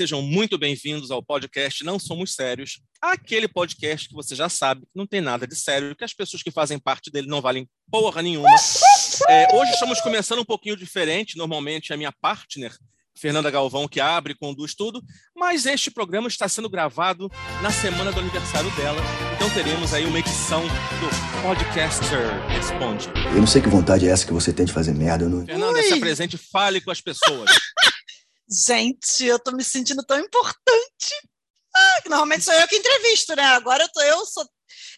Sejam muito bem-vindos ao podcast Não Somos Sérios, aquele podcast que você já sabe não tem nada de sério, que as pessoas que fazem parte dele não valem porra nenhuma. É, hoje estamos começando um pouquinho diferente, normalmente é a minha partner, Fernanda Galvão, que abre e conduz tudo, mas este programa está sendo gravado na semana do aniversário dela, então teremos aí uma edição do Podcaster Responde. Eu não sei que vontade é essa que você tem de fazer merda. Não... Fernanda, Ui. se apresente, fale com as pessoas. Gente, eu tô me sentindo tão importante. Ah, normalmente sou eu que entrevisto, né? Agora eu tô, eu sou,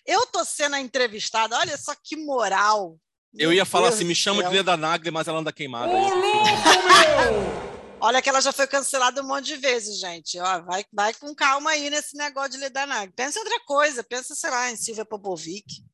eu tô sendo a entrevistada. Olha só que moral. Eu ia falar Deus assim, me chama de. Leda Nagli, mas ela anda queimada. Olha que ela já foi cancelada um monte de vezes, gente. Ó, vai, vai com calma aí nesse negócio de Ledanag. Pensa em outra coisa, pensa, sei lá, em Silvia Popovic.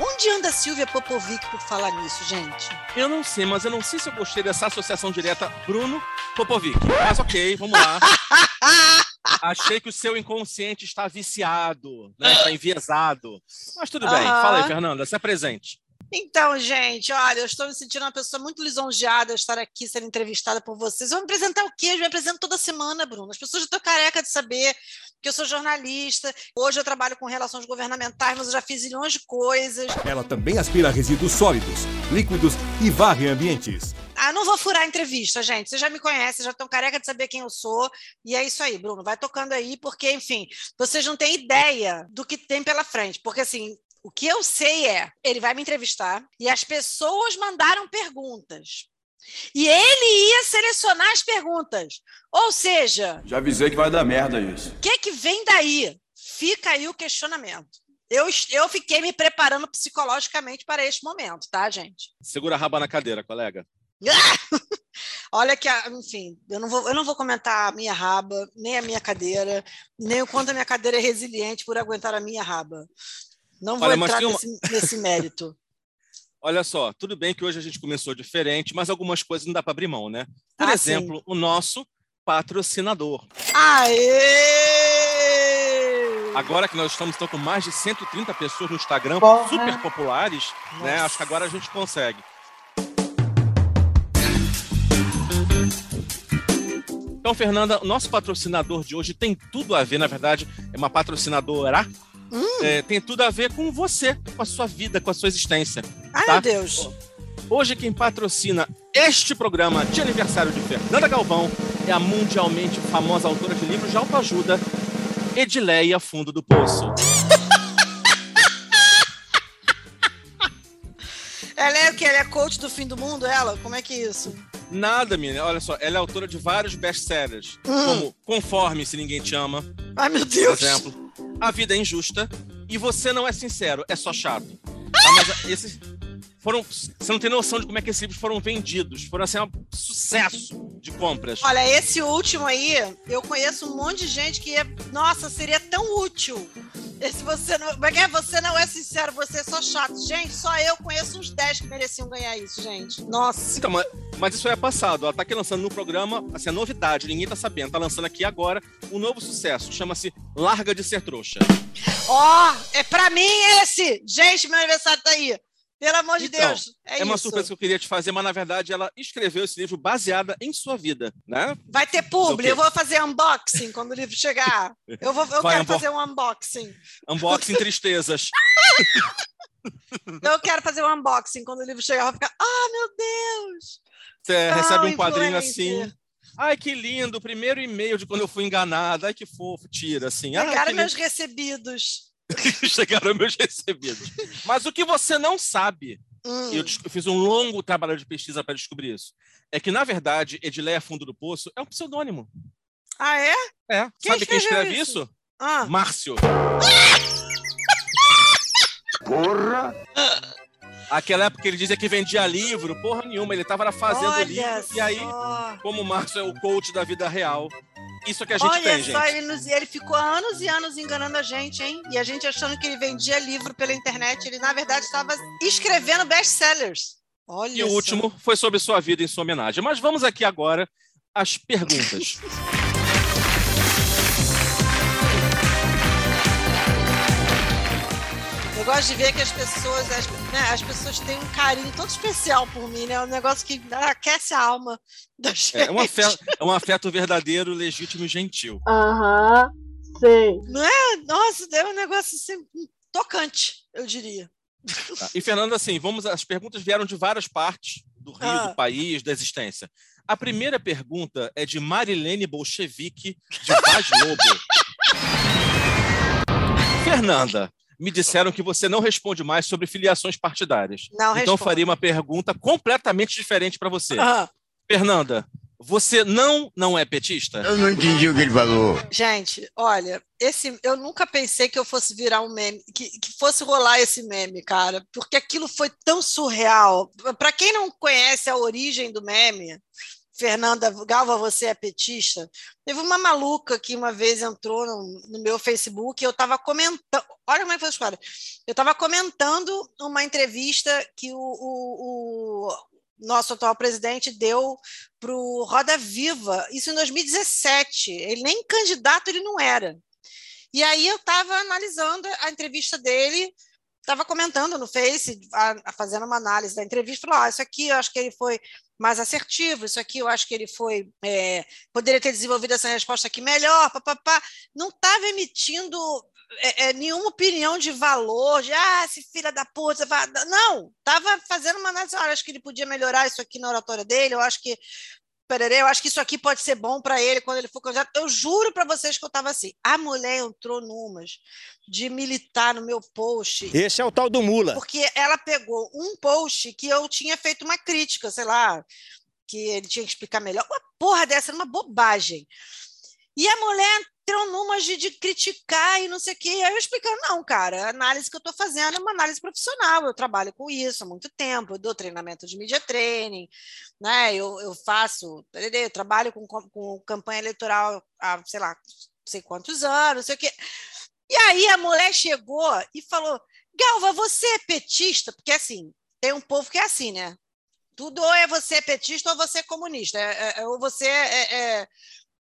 Onde anda a Silvia Popovic por falar nisso, gente? Eu não sei, mas eu não sei se eu gostei dessa associação direta Bruno Popovic. Mas ok, vamos lá. Achei que o seu inconsciente está viciado, né? está enviesado. Mas tudo bem. Aham. Fala aí, Fernanda, se apresente. Então, gente, olha, eu estou me sentindo uma pessoa muito lisonjeada estar aqui sendo entrevistada por vocês. Eu vou me apresentar o quê? Eu me apresento toda semana, Bruno. As pessoas já estão careca de saber que eu sou jornalista. Hoje eu trabalho com relações governamentais, mas eu já fiz milhões de coisas. Ela também aspira resíduos sólidos, líquidos e varre ambientes. Ah, não vou furar a entrevista, gente. Vocês já me conhecem, já estão careca de saber quem eu sou. E é isso aí, Bruno. Vai tocando aí, porque, enfim, vocês não têm ideia do que tem pela frente. Porque, assim, o que eu sei é, ele vai me entrevistar e as pessoas mandaram perguntas. E ele ia selecionar as perguntas. Ou seja, Já avisei que vai dar merda isso. o que, que vem daí? Fica aí o questionamento. Eu, eu fiquei me preparando psicologicamente para este momento, tá, gente? Segura a raba na cadeira, colega. Olha que, enfim, eu não, vou, eu não vou comentar a minha raba, nem a minha cadeira, nem o quanto a minha cadeira é resiliente por aguentar a minha raba. Não vou Olha, entrar uma- nesse, nesse mérito. Olha só, tudo bem que hoje a gente começou diferente, mas algumas coisas não dá para abrir mão, né? Por Ah, exemplo, o nosso patrocinador. Aê! Agora que nós estamos então, com mais de 130 pessoas no Instagram, Porra. super populares, né? Acho que agora a gente consegue. Então, Fernanda, o nosso patrocinador de hoje tem tudo a ver, na verdade, é uma patrocinadora. Hum. É, tem tudo a ver com você, com a sua vida, com a sua existência. Ai, tá? meu Deus. Hoje, quem patrocina este programa de aniversário de Fernanda Galvão é a mundialmente famosa autora de livros de autoajuda, Edileia Fundo do Poço. Ela é o quê? Ela é coach do fim do mundo, ela? Como é que é isso? Nada, menina. Olha só, ela é autora de vários best-sellers, Hum. como Conforme Se Ninguém Te Ama, Ai, meu por Deus. exemplo. A Vida é Injusta e Você Não É Sincero, é só chato. Tá, mas esses foram... Você não tem noção de como é que esses livros foram vendidos. Foram, assim, um sucesso de compras. Olha, esse último aí, eu conheço um monte de gente que, é, nossa, seria tão útil. Esse você não, como é que é? Você não é sincero, você é só chato. Gente, só eu conheço uns 10 que mereciam ganhar isso, gente. Nossa. Então, mas, mas isso é passado. Ela tá aqui lançando no programa, assim, é novidade, ninguém tá sabendo. Tá lançando aqui agora um novo sucesso, chama-se Larga de Ser Trouxa. Ó, é pra mim esse. Gente, meu aniversário tá aí. Pelo amor de Então, Deus. É, É, uma isso. surpresa que eu queria te fazer, mas na verdade ela escreveu esse livro baseada em sua vida, né? Vai ter Mas o publi, eu vou fazer unboxing quando o livro chegar. Eu, vou, eu Vai, quero fazer um unboxing. Unboxing Tristezas. Eu quero fazer um unboxing quando o livro chegar. Eu vou ficar, ah, meu Deus. Você Tão recebe um quadrinho assim. Ai, que lindo, primeiro e-mail de quando eu fui enganada. Ai, que fofo, tira assim. Pegaram que meus recebidos. Chegaram meus recebidos. Mas o que você não sabe Hum. e eu, des- eu fiz um longo trabalho de pesquisa para descobrir isso. É que, na verdade, Edileia Fundo do Poço é um pseudônimo. Ah, é? É. Quem Sabe quem escreve isso? isso? Ah, Márcio. Porra! Aquela época ele dizia que vendia livro, porra nenhuma, ele estava fazendo olha livro. E aí, só. como o Márcio é o coach da vida real, isso que a gente Olha tem, só, gente. ele, nos- ele ficou anos e anos enganando a gente, hein? E a gente achando que ele vendia livro pela internet. Ele, na verdade, estava escrevendo best-sellers. Olha E o só. último foi sobre sua vida em sua homenagem. Mas vamos aqui agora às perguntas. gosto de ver que as pessoas, as, né, as pessoas têm um carinho todo especial por mim, né? É um negócio que aquece a alma da gente. É um afeto, é um afeto verdadeiro, legítimo e gentil. Aham, sei. Não é? Nossa, é um negócio assim, tocante, eu diria. Tá. E, Fernanda, assim, vamos. As perguntas vieram de várias partes do Rio, Ah. do país, da existência. A primeira pergunta é de Marilene Bolchevique, de Vaz Lobo. Fernanda, me disseram que você não responde mais sobre filiações partidárias. Não então, respondo. faria uma pergunta completamente diferente para você. Ah, Fernanda, você não não é petista? Eu não entendi o que ele falou. gente, olha, esse eu nunca pensei que eu fosse virar um meme, que, que fosse rolar esse meme, cara, porque aquilo foi tão surreal. Para quem não conhece a origem do meme, Fernanda Galva, você é petista? Teve uma maluca que uma vez entrou no, no meu Facebook e eu estava comentando. Olha como é que foi a história. Eu estava comentando uma entrevista que o, o- o nosso atual presidente deu para o Roda Viva, isso em 2017. Ele nem candidato ele não era. E aí eu estava analisando a entrevista dele, estava comentando no Face, a- a- fazendo uma análise da entrevista, falou: ah, isso aqui eu acho que ele foi mais assertivo, isso aqui eu acho que ele foi. é, poderia ter desenvolvido essa resposta aqui melhor, papapá. Não estava emitindo é, é, nenhuma opinião de valor, de ah, esse filho da puta. vai-" Não, estava fazendo uma análise, olha, acho que ele podia melhorar isso aqui na oratória dele, eu acho que. Pererê, eu acho que isso aqui pode ser bom para ele quando ele for candidato. Eu juro para vocês que eu estava assim. A mulher entrou numas de militar no meu post Esse é o tal do Mula. porque ela pegou um post que eu tinha feito uma crítica, sei lá, que ele tinha que explicar melhor. Uma porra dessa, era uma bobagem. E a mulher entrou numa de, de criticar e não sei o quê. Aí eu explicando, não, cara, a análise que eu estou fazendo é uma análise profissional, eu trabalho com isso há muito tempo, eu dou treinamento de media training, né? eu, eu faço, eu trabalho com, com- campanha eleitoral há, sei lá, não sei quantos anos, não sei o quê. E aí a mulher chegou e falou: Galva, você é petista? Porque assim, tem um povo que é assim, né? Tudo ou é você é petista ou você é comunista. É- é- é- ou você é,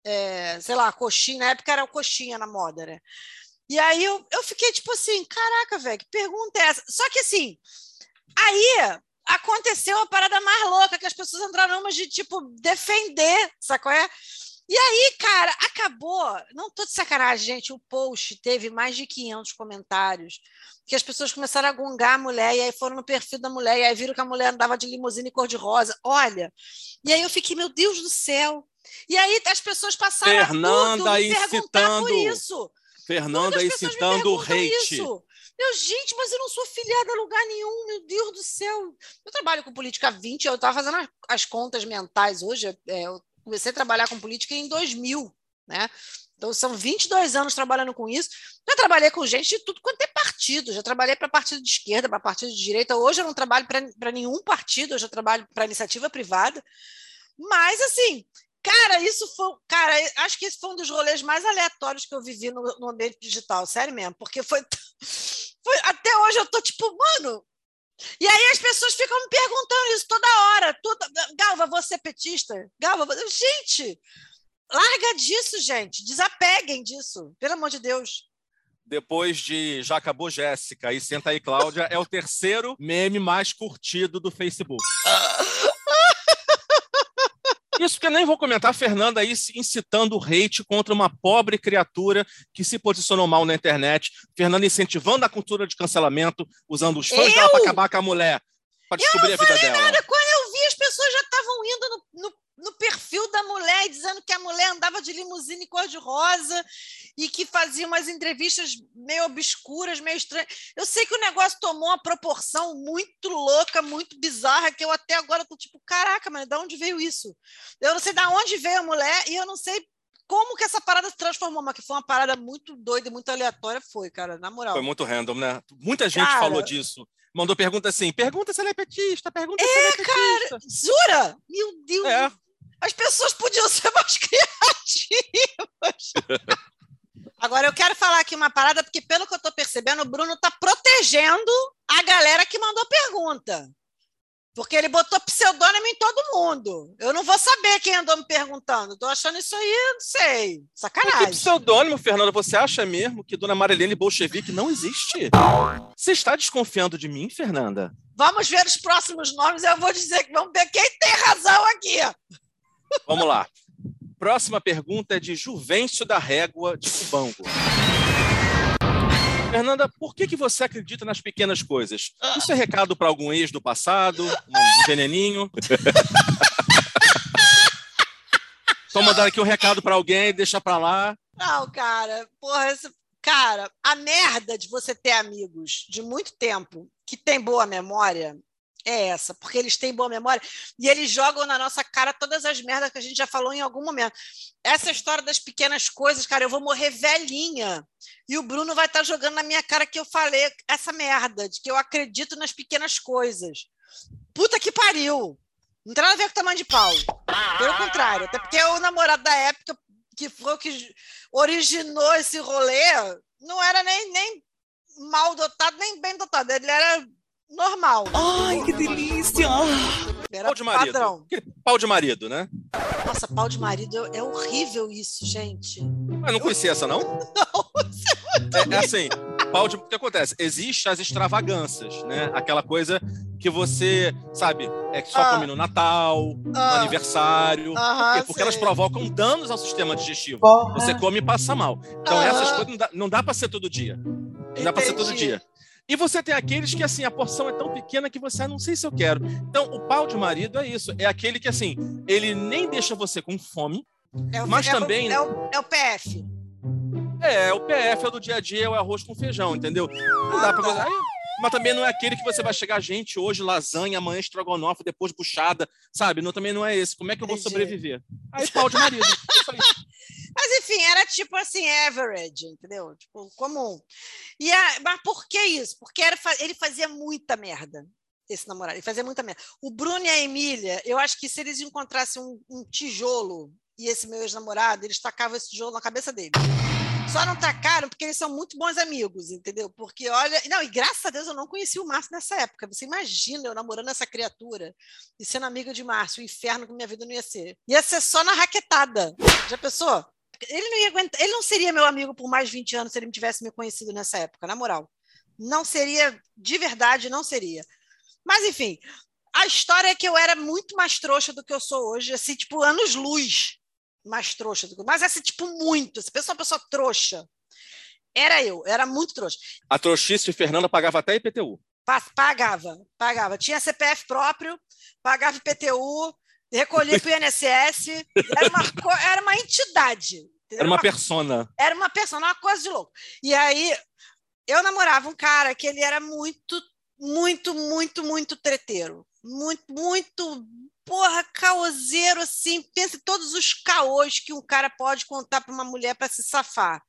é- sei lá, coxinha. Na época era o coxinha na moda, né? E aí eu, eu fiquei tipo assim: caraca, velho, que pergunta é essa? Só que assim, aí aconteceu a parada mais louca, que as pessoas entraram numa de tipo defender, qual é? E aí, cara, acabou. Não tô de sacanagem, gente. O post teve mais de 500 comentários. Que as pessoas começaram a gongar a mulher, e aí foram no perfil da mulher, e aí viram que a mulher andava de limusine cor-de-rosa. Olha. E aí eu fiquei, meu Deus do céu. E aí as pessoas passaram Fernanda a tudo me perguntar por isso. Fernanda me incitando o hate. isso, Eu, gente, mas eu não sou filiada a lugar nenhum, meu Deus do céu. Eu trabalho com política há 20, eu estava fazendo as, as contas mentais hoje. é, eu comecei a trabalhar com política em 2000, né? Então, são 22 anos trabalhando com isso. Já trabalhei com gente de tudo quanto é partido. Já trabalhei para partido de esquerda, para partido de direita. Hoje eu não trabalho para nenhum partido, eu já trabalho para iniciativa privada. Mas, assim, cara, isso foi. Cara, acho que esse foi um dos rolês mais aleatórios que eu vivi no, no ambiente digital, sério mesmo. Porque foi, foi. Até hoje eu tô tipo, mano. E aí as pessoas ficam me perguntando isso toda hora. Toda... Galva, você é petista? Galva, você... gente, larga disso, gente. Desapeguem disso, pelo amor de Deus. Depois de Já Acabou Jéssica e Senta aí Cláudia, é o terceiro meme mais curtido do Facebook. Isso que eu nem vou comentar, a Fernanda aí incitando o hate contra uma pobre criatura que se posicionou mal na internet. Fernanda incentivando a cultura de cancelamento, usando os fãs Eu? dela para acabar com a mulher, para descobrir a vida dela. Cara, quando eu vi, as pessoas já estavam indo no, no, no perfil da mulher e dizendo que a mulher andava de limusine cor-de-rosa e que fazia umas entrevistas meio obscuras, meio estranhas. Eu sei que o negócio tomou uma proporção muito louca, muito bizarra, que eu até agora tô tipo, caraca, mas de onde veio isso? Eu não sei de onde veio a mulher e eu não sei como que essa parada se transformou, mas que foi uma parada muito doida e muito aleatória, foi, cara, na moral. Foi muito random, né? Muita gente Cara. falou disso. Mandou pergunta assim: pergunta se ela é petista, pergunta se ela é petista. Jura? Meu Deus! É. As pessoas podiam ser mais criativas. Agora, eu quero falar aqui uma parada, porque pelo que eu estou percebendo, o Bruno está protegendo a galera que mandou pergunta. Porque ele botou pseudônimo em todo mundo. Eu não vou saber quem andou me perguntando. Tô achando isso aí, não sei. Por que Sacanagem. pseudônimo, Fernanda? Você acha mesmo que Dona Marilene Bolchevique não existe? Você está desconfiando de mim, Fernanda? Vamos ver os próximos nomes. Eu vou dizer que vamos ver quem tem razão aqui. Vamos lá. Próxima pergunta é de Juvencio da Régua, de Cubango. Fernanda, por que, que você acredita nas pequenas coisas? Isso é recado para algum ex do passado? Um veneninho? Só mandar aqui um recado para alguém, deixa para lá. Não, cara, porra, esse- cara, a merda de você ter amigos de muito tempo que tem boa memória é essa, porque eles têm boa memória e eles jogam na nossa cara todas as merdas que a gente já falou em algum momento. Essa história das pequenas coisas, cara, eu vou morrer velhinha e o Bruno vai estar jogando na minha cara que eu falei essa merda, de que eu acredito nas pequenas coisas. Puta que pariu! Não tem nada a ver com o tamanho de pau. Pelo contrário, até porque o namorado da época que foi o que originou esse rolê, não era nem, nem mal dotado, nem bem dotado. Ele era normal. Ai, que delícia! Era Pau de marido. padrão. Pau de marido, né? Nossa, pau de marido é horrível isso, gente. Mas não conhecia essa, não? É, é assim, pau de... o que acontece? Existem as extravagâncias, né? Aquela coisa que você, sabe, é que só Ah. come no Natal, no Ah. aniversário. Aham, Por quê? Porque elas provocam danos ao sistema digestivo. Porra. Você come e passa mal. Então, essas coisas não dá, não dá para ser todo dia. Não dá para ser todo Entendi. dia. E você tem aqueles que, assim, a porção é tão pequena que você, ah, não sei se eu quero. Então, o pau de marido é isso. É aquele que, assim, ele nem deixa você com fome. É o- Mas é o- também- É o, é o PF. É, o PF é o do dia a dia, é o arroz com feijão, entendeu? Não dá Ah, pra você. Aí, mas também não é aquele que você vai chegar, gente, hoje lasanha, amanhã estrogonofe, depois buchada, sabe? Não, também não é esse. Como é que eu vou sobreviver? Aí, pau de marido. Mas enfim, era tipo assim, average, entendeu? Tipo, comum. E a, mas por que isso? Porque era, ele fazia muita merda, esse namorado. Ele fazia muita merda. O Bruno e a Emília, eu acho que se eles encontrassem um, um tijolo e esse meu ex-namorado, eles tacavam esse tijolo na cabeça dele. Só não tacaram porque eles são muito bons amigos, entendeu? Porque olha. Não, e graças a Deus eu não conheci o Márcio nessa época. Você imagina eu namorando essa criatura e sendo amiga de Márcio, o inferno que minha vida não ia ser. Ia ser só na raquetada. Já pensou? Ele não ia aguentar, ele não seria meu amigo por mais 20 anos se ele tivesse me conhecido nessa época, na moral. Não seria, de verdade, não seria. Mas, enfim, a história é que eu era muito mais trouxa do que eu sou hoje, assim, tipo, anos-luz mais trouxa. Do que... Mas, assim, tipo, muito. Se pessoa, uma pessoa trouxa. Era eu, era muito trouxa. A trouxice de Fernanda pagava até IPTU. Pa- Pagava, pagava. Tinha CPF próprio, pagava IPTU, recolhia para o INSS, era uma, era uma entidade. entendeu? Era uma persona. era uma pessoa, uma coisa de louco. E aí eu namorava um cara que ele era muito, muito, muito, muito treteiro. Muito, muito, porra, caoseiro, assim. Pensa em todos os caôs que um cara pode contar para uma mulher para se safar.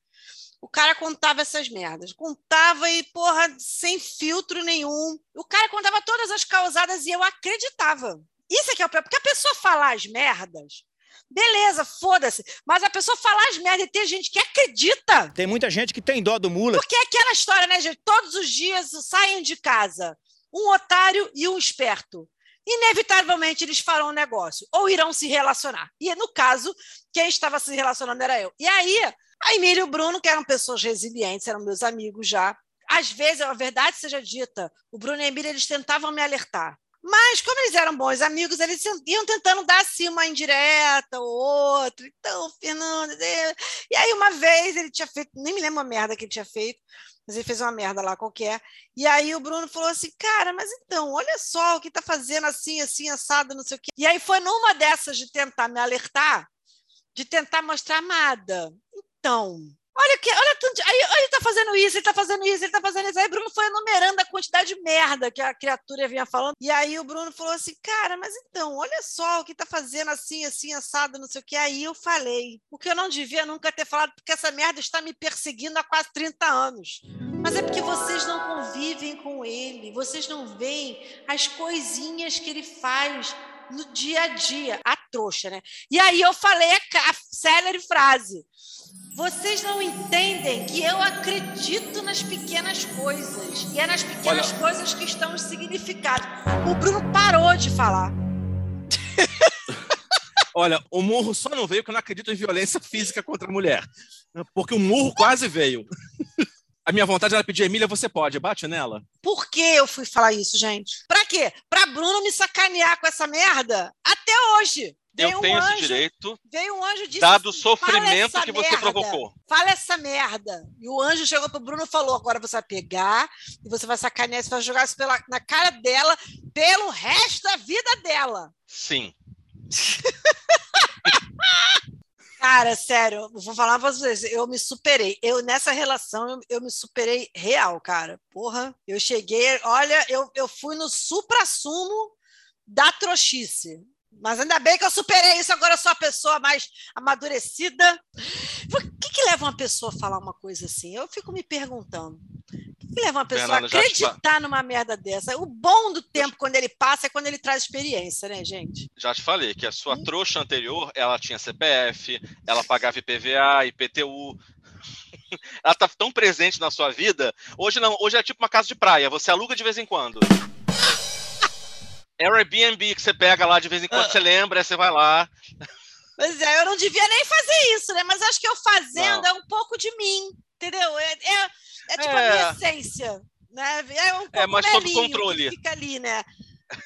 O cara contava essas merdas. Contava e, porra, sem filtro nenhum. O cara contava todas as causadas e eu acreditava. Isso é que é o pior, porque a pessoa falar as merdas, beleza, foda-se. Mas a pessoa falar as merdas e ter gente que acredita. Tem muita gente que tem dó do mula. Porque é aquela história, né, gente? Todos os dias saem de casa um otário e um esperto. Inevitavelmente eles farão um negócio ou irão se relacionar. E no caso, quem estava se relacionando era eu. E aí, a Emília e o Bruno, que eram pessoas resilientes, eram meus amigos já. Às vezes, a verdade seja dita, o Bruno e a Emília eles tentavam me alertar. Mas, como eles eram bons amigos, eles iam tentando dar assim uma indireta ou outra. Então, Fernando. E aí, uma vez, ele tinha feito, nem me lembro a merda que ele tinha feito, mas ele fez uma merda lá qualquer. E aí o Bruno falou assim: cara, mas então, olha só o que tá fazendo assim, assim, assado, não sei o quê. E aí foi numa dessas de tentar me alertar, de tentar mostrar amada. Então. Olha que, olha tanto. Aí, ele tá fazendo isso, ele tá fazendo isso, ele tá fazendo isso. Aí o Bruno foi enumerando a quantidade de merda que a criatura vinha falando. E aí o Bruno falou assim: cara, mas então, olha só o que tá fazendo assim, assim, assado, não sei o que. Aí eu falei, o que eu não devia nunca ter falado, porque essa merda está me perseguindo há quase 30 anos. Mas é porque vocês não convivem com ele, vocês não veem as coisinhas que ele faz no dia a dia. A trouxa, né? E aí eu falei a célere frase. Vocês não entendem que eu acredito nas pequenas coisas. E é nas pequenas Olha- coisas que estão os significados. O Bruno parou de falar. Olha, o murro só não veio porque eu não acredito em violência física contra a mulher. Porque o murro quase veio. A minha vontade era pedir, Emília, você pode, bate nela. Por que eu fui falar isso, gente? Pra quê? Pra Bruno me sacanear com essa merda até hoje. Veio Eu um tenho esse anjo, direito, Veio um anjo disse dado o assim, "Fala sofrimento que você merda, provocou. Fala essa merda. E o anjo chegou pro Bruno e falou: agora você vai pegar e você vai sacanear, você vai jogar isso pela, na cara dela pelo resto da vida dela. Sim. Cara, sério, eu vou falar pra vocês, eu me superei. Eu, nessa relação, eu, eu me superei real, cara. Porra, eu cheguei, olha, eu, eu fui no supra-sumo da trouxice. Mas ainda bem que eu superei isso, agora eu sou a pessoa mais amadurecida. O que, que leva uma pessoa a falar uma coisa assim? Eu fico me perguntando. O que, que leva uma pessoa Fernanda, a já te acreditar numa merda dessa? O bom do tempo, quando ele passa, é quando ele traz experiência, né, gente? Já te falei que a Hum. sua trouxa anterior, ela tinha CPF, ela pagava IPVA, IPTU. Ela tá tão presente na sua vida. Hoje não, hoje é tipo uma casa de praia, você aluga de vez em quando. É o Airbnb que você pega lá de vez em quando, você lembra, você vai lá. Pois é, eu não devia nem fazer isso, né? Mas acho que eu fazendo é um pouco de mim, entendeu? É, é, é tipo a É. minha essência, né? É um É, mas sob controle. que fica ali, né?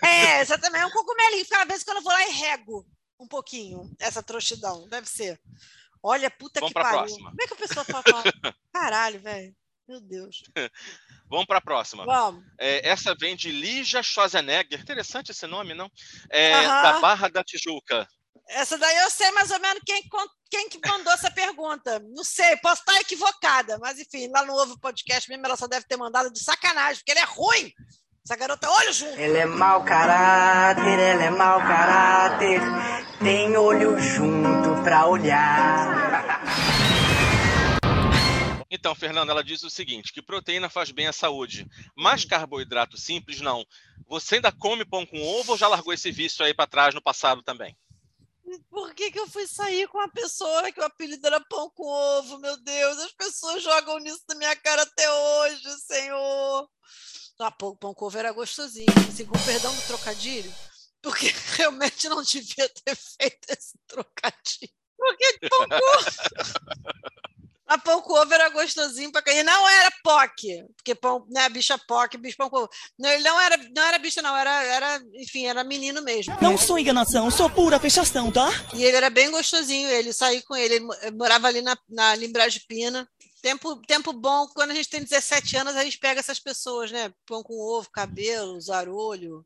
É, exatamente, é um cogumelinho. Fica às vezes quando eu vou lá e rego um pouquinho essa trouxidão, deve ser. Olha, puta Vamos que pariu. próxima. Como é que a pessoa falar? Caralho, velho. Meu Deus. Vamos para a próxima. Vamos. É, essa vem de Lígia Schwarzenegger. Interessante esse nome, não? É, Aham. Da Barra da Tijuca. Essa daí eu sei mais ou menos quem, quem que mandou essa pergunta. Não sei, posso estar equivocada, mas enfim, lá no Ovo Podcast mesmo, ela só deve ter mandado de sacanagem, porque ele é ruim. Essa garota, olho junto. Ela é mau caráter, ela é mau caráter. Tem olho junto pra olhar. Então, Fernanda, ela diz o seguinte: que proteína faz bem à saúde, mas Hum. carboidrato simples não. Você ainda come pão com ovo ou já largou esse vício aí para trás no passado também? Por que, que eu fui sair com uma pessoa que o apelido era pão com ovo, meu Deus? As pessoas jogam nisso na minha cara até hoje, Senhor. Ah, pão, pão com ovo era gostosinho, assim, com perdão do trocadilho, porque realmente não devia ter feito esse trocadilho. Porque pão com ovo. A pão com ovo era gostosinho pra E não era POC, porque pão, né, bicha POC, bicho pão com ovo. Não, ele não era, não era bicha, não, era, era, enfim, era menino mesmo. Não sou enganação, sou pura fechação, tá? E ele era bem gostosinho, ele saí com ele, ele morava ali na, na Limbragem Pina. Tempo, tempo bom, quando a gente tem 17 anos, a gente pega essas pessoas, né? Pão com ovo, cabelo, zarolho,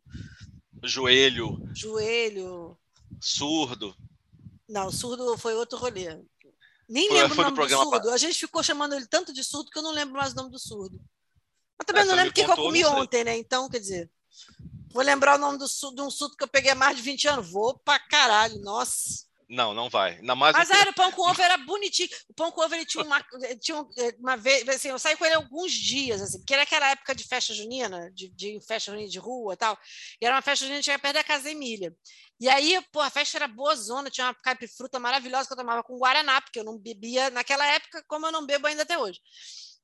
Joelho, joelho. surdo. Não, surdo foi outro rolê. Nem Foi- lembro foi o do nome do programa surdo. A gente ficou chamando ele tanto de surdo que eu não lembro mais o nome do surdo. Mas também É, não lembro o que, eu comi ontem, né? Então, quer dizer, vou lembrar o nome do de um surdo que eu peguei há mais de 20 anos. Vou pra caralho, nossa. Não, não vai. Ainda mais Mas o- era, o pão com ovo era bonitinho. O pão com ovo ele tinha uma, tinha um- uma vez, assim, eu saí com ele alguns dias, assim, porque era aquela época de festa junina, de, de festa junina de rua e tal. E era uma festa junina que tinha perto da casa da Emília. E aí, pô, a festa era boa zona, tinha uma caipifruta maravilhosa que eu tomava com Guaraná, porque eu não bebia naquela época, como eu não bebo ainda até hoje.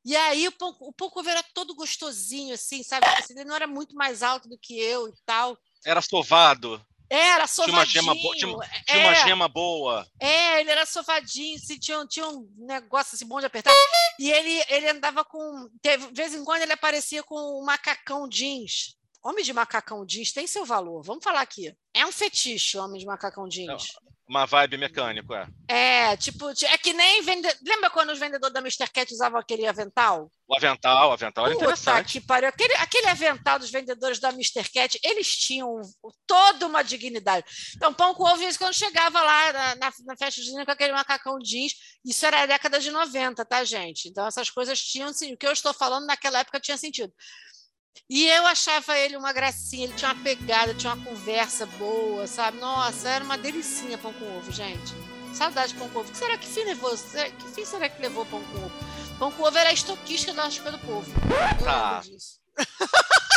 E aí o pão, o pão com ovo era todo gostosinho, assim, sabe? Assim, Ele não era muito mais alto do que eu e tal. Era sovado. Era Tinha uma gema, sovadinho. bo... tinha, tinha uma é. gema boa. É, ele era sofadinho, assim, tinha, um- tinha um negócio assim bom de apertar. E ele, ele andava com. Teve, de vez em quando ele aparecia com um macacão jeans. Homem de macacão jeans tem seu valor. Vamos falar aqui. É um fetiche, homem de macacão jeans. Uma vibe mecânico, é. É, tipo, é que nem vende... Lembra quando os vendedores da Mr. Cat usavam aquele avental? O avental, o avental era Puta interessante. que pariu. Aquele, aquele avental dos vendedores da Mr. Cat, eles tinham toda uma dignidade. Então, pão com ovo, quando chegava lá na, na, na festa junina com aquele macacão jeans, isso era a década de 90, tá, gente? Então, essas coisas tinham, sim, o que eu estou falando naquela época tinha sentido. E eu achava ele uma gracinha, ele tinha uma pegada, tinha uma conversa boa, sabe? Nossa, era uma delicinha pão com ovo, gente. Saudade de pão com ovo. Que será que fim levou? Que fim será que levou pão com ovo? Pão com ovo era a estoquista da Raspa do Povo. Eu lembro disso.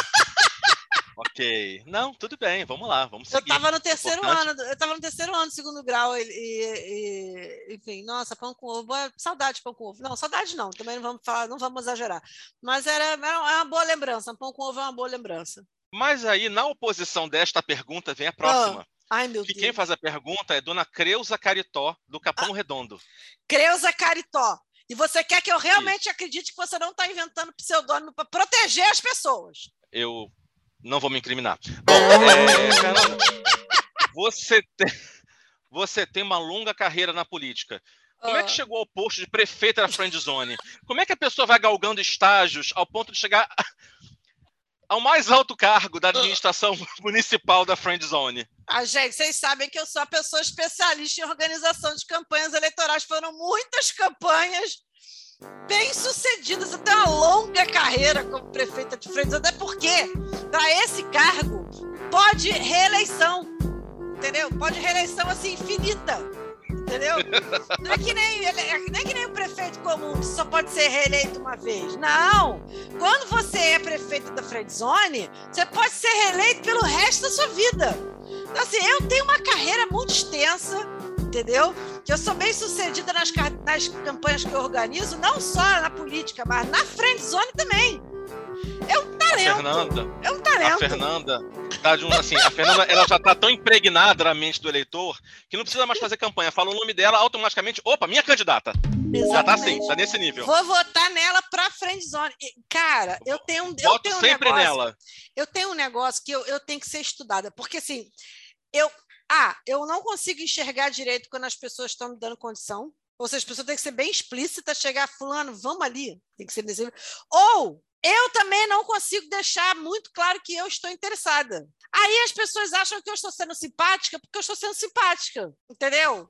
Ok. Não, tudo bem, vamos lá, vamos Eu seguir. estava no terceiro Importante. ano, eu estava no terceiro ano, segundo grau, e, e- enfim, nossa, pão com ovo, é saudade de pão com ovo. Não, saudade não, também não vamos falar, não vamos exagerar. Mas era, era uma boa lembrança, pão com ovo é uma boa lembrança. Mas aí, na oposição desta pergunta, vem a próxima. Ai, meu Deus. quem faz a pergunta é Dona Creuza Caritó, do Capão Redondo. Creuza Caritó. E você quer que eu realmente acredite que você não está inventando pseudônimo para proteger as pessoas. Eu não vou me incriminar. Bom, é, Fernanda, você tem, você tem uma longa carreira na política. Como é que Ah. chegou ao posto de prefeita da Friend Zone? Como é que a pessoa vai galgando estágios ao ponto de chegar ao mais alto cargo da administração municipal da Friend Zone? Ah, gente, vocês sabem que eu sou a pessoa especialista em organização de campanhas eleitorais. Foram muitas campanhas bem sucedidas. Eu tenho uma longa carreira como prefeita de Frente, até porque para esse cargo pode reeleição, entendeu? Pode reeleição assim infinita, entendeu? Não é que nem, ele- é que nem o prefeito comum que só pode ser reeleito uma vez. Não! Quando você é prefeito da Friend Zone, você pode ser reeleito pelo resto da sua vida. Então, assim, eu tenho uma carreira muito extensa, entendeu? Que eu sou bem sucedida nas, nas campanhas que eu organizo, não só na política, mas na friend zone também. É um A talento. Fernanda, É um a talento. Fernanda, tá de um, assim, a Fernanda ela já tá tão impregnada na mente do eleitor que não precisa mais fazer campanha. Fala o nome dela automaticamente. Opa, minha candidata. Já tá assim, tá nesse nível. Vou votar nela pra friend zone. E, Cara, eu tenho, um- eu Voto tenho um sempre negócio, nela. Eu tenho um negócio que eu, eu tenho que ser estudada, porque assim, eu, ah, eu não consigo enxergar direito quando as pessoas estão me dando condição. Ou seja, as pessoas têm que ser bem explícitas, chegar fulano, vamos ali, tem que ser desse Ou eu também não consigo deixar muito claro que eu estou interessada. Aí as pessoas acham que eu estou sendo simpática porque eu estou sendo simpática, entendeu?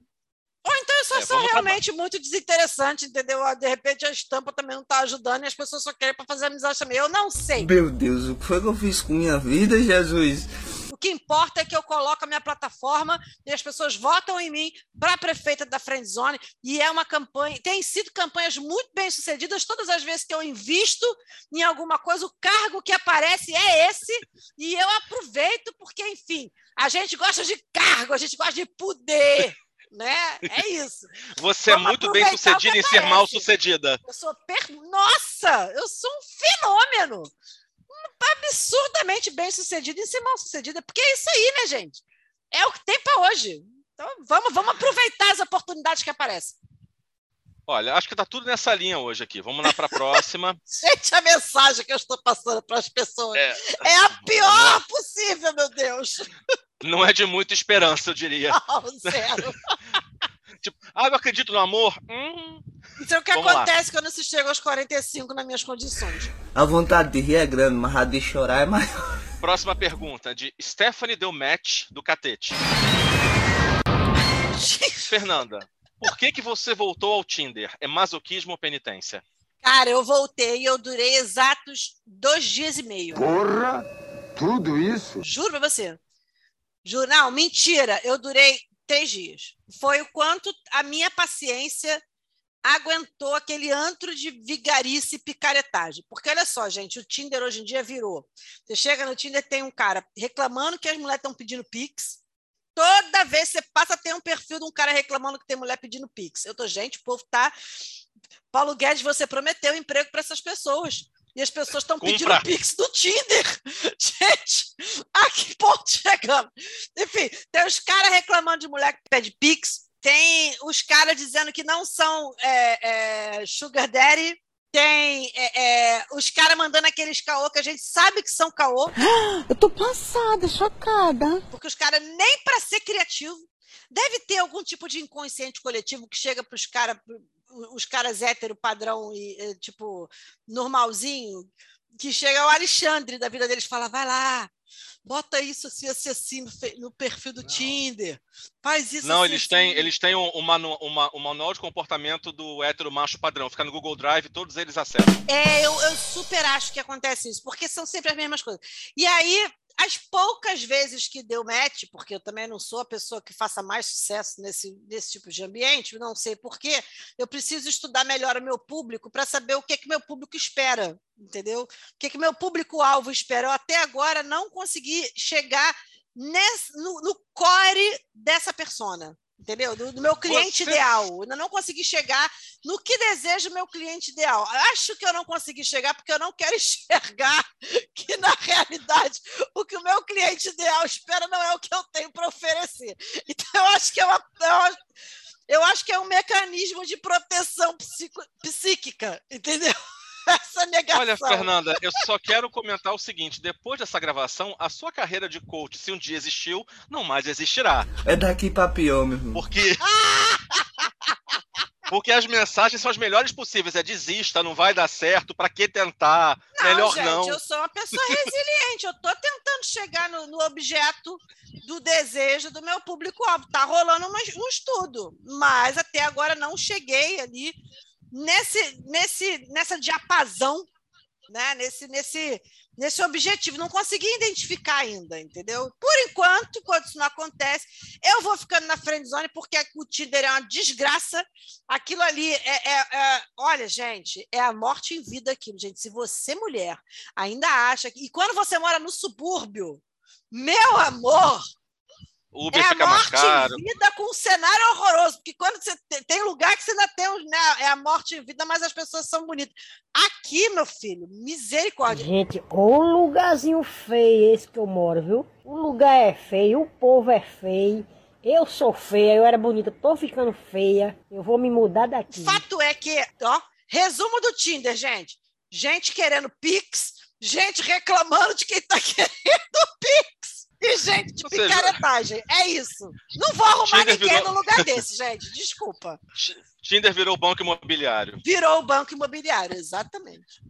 Ou então eu só É, sou realmente muito desinteressante, entendeu? Ah, De repente a estampa também não está ajudando e as pessoas só querem para fazer amizade também. Eu não sei. Meu Deus, o que foi que eu fiz com minha vida, Jesus? O que importa é que eu coloco a minha plataforma e as pessoas votam em mim para prefeita da Friend Zone e é uma campanha, tem sido campanhas muito bem sucedidas todas as vezes que eu invisto em alguma coisa, o cargo que aparece é esse e eu aproveito porque, enfim, a gente gosta de cargo, a gente gosta de poder, né? É isso. Você é Vamos muito bem sucedida em ser mal sucedida. Eu sou per... Nossa, eu sou um fenômeno. Absurdamente bem sucedida em ser mal sucedida. Porque é isso aí, né, gente? É o que tem para hoje. Então vamos, vamos aproveitar as oportunidades que aparecem. Olha, acho que tá tudo nessa linha hoje aqui. Vamos lá para a próxima. Gente, a mensagem que eu estou passando para as pessoas É. é, a pior possível, meu Deus. Não é de muita esperança, eu diria. Não, zero. Tipo, ah, eu acredito no amor. Hum, Isso é o que Vamos lá. acontece quando se chega aos 45 nas minhas condições. A vontade de rir é grande, mas a de chorar é maior. próxima pergunta de Stephanie Delmatch, do Catete. Fernanda, por que, que você voltou ao Tinder? É masoquismo ou penitência? Cara, eu voltei e eu durei exatos dois dias e meio. Porra! Tudo isso? Juro pra você. Juro. Não, mentira. Eu durei três dias. Foi o quanto a minha paciência aguentou aquele antro de vigarice e picaretagem. Porque olha só, gente, o Tinder hoje em dia virou. Você chega no Tinder, tem um cara reclamando que as mulheres estão pedindo pix. Toda vez você passa, tem um perfil de um cara reclamando que tem mulher pedindo pix. Eu tô, gente, o povo tá. Paulo Guedes, você prometeu emprego para essas pessoas. E as pessoas estão pedindo pix do Tinder. Gente, a que ponto chegamos? Enfim, tem os caras reclamando de mulher que pede pix, tem os caras dizendo que não são é, é, sugar daddy, tem é, é, os caras mandando aqueles caô que a gente sabe que são caô, Eu tô passada, chocada. porque os caras nem para ser criativo. Deve ter algum tipo de inconsciente coletivo que chega para os caras os caras hétero padrão e tipo normalzinho que chega o Alexandre da vida deles e fala vai lá bota isso assim assim, no, perfil do Tinder faz isso Não, assim, eles têm, assim. eles têm um, um uma- um manual de comportamento do hétero macho padrão. Fica no Google Drive, todos eles acessam. É, eu, eu super acho que acontece isso, porque são sempre as mesmas coisas. E aí, as poucas vezes que deu match, porque eu também não sou a pessoa que faça mais sucesso nesse, nesse tipo de ambiente, não sei porquê, eu preciso estudar melhor o meu público para saber o que, que meu público espera, entendeu? O que, que meu público-alvo espera. Eu até agora não consegui chegar nesse- no, no core dessa persona. Entendeu? Do, do meu cliente Você- ideal. Eu ainda não consegui chegar no que deseja o meu cliente ideal. Acho que eu não consegui chegar porque eu não quero enxergar que, na realidade, o que o meu cliente ideal espera não é o que eu tenho para oferecer. Então, eu acho que é uma. Eu acho, que é um mecanismo de proteção psico- psíquica, entendeu? Essa negação. Olha, Fernanda, eu só quero comentar o seguinte: depois dessa gravação, a sua carreira de coach, se um dia existiu, não mais existirá. É daqui pra pior, meu irmão. Porque. Porque as mensagens são as melhores possíveis. É desista, não vai dar certo, pra que tentar? Melhor gente, não. Eu sou uma pessoa resiliente. Eu estou tentando chegar no, no objeto do desejo do meu público-alvo. Está rolando uma- um estudo, mas até agora não cheguei ali nesse, nesse, nessa diapasão, né? nesse, nesse, nesse objetivo. Não consegui identificar ainda, entendeu? Por enquanto, enquanto isso não acontece, eu vou ficando na friend zone porque o Tinder é uma desgraça. Aquilo ali é, é- é- olha, gente, é a morte em vida aquilo, gente. Se você, mulher, ainda acha que. E quando você mora no subúrbio, meu amor, Uber é a fica mais morte caro. em vida com um cenário horroroso, porque quando você te- tem lugar que você ainda tem né, é a morte em vida, mas as pessoas são bonitas. Aqui, meu filho, misericórdia. Gente, ô lugarzinho feio esse que eu moro, viu? O lugar é feio, o povo é feio. Eu sou feia, eu era bonita, tô ficando feia. Eu vou me mudar daqui. Fato é que, ó, resumo do Tinder, gente. Gente querendo Pix, gente reclamando de quem tá querendo Pix. E gente de picaretagem. É isso. Não vou arrumar Tinder ninguém virou- no lugar desse, gente. Desculpa. Tinder virou banco imobiliário. Virou o banco imobiliário, exatamente.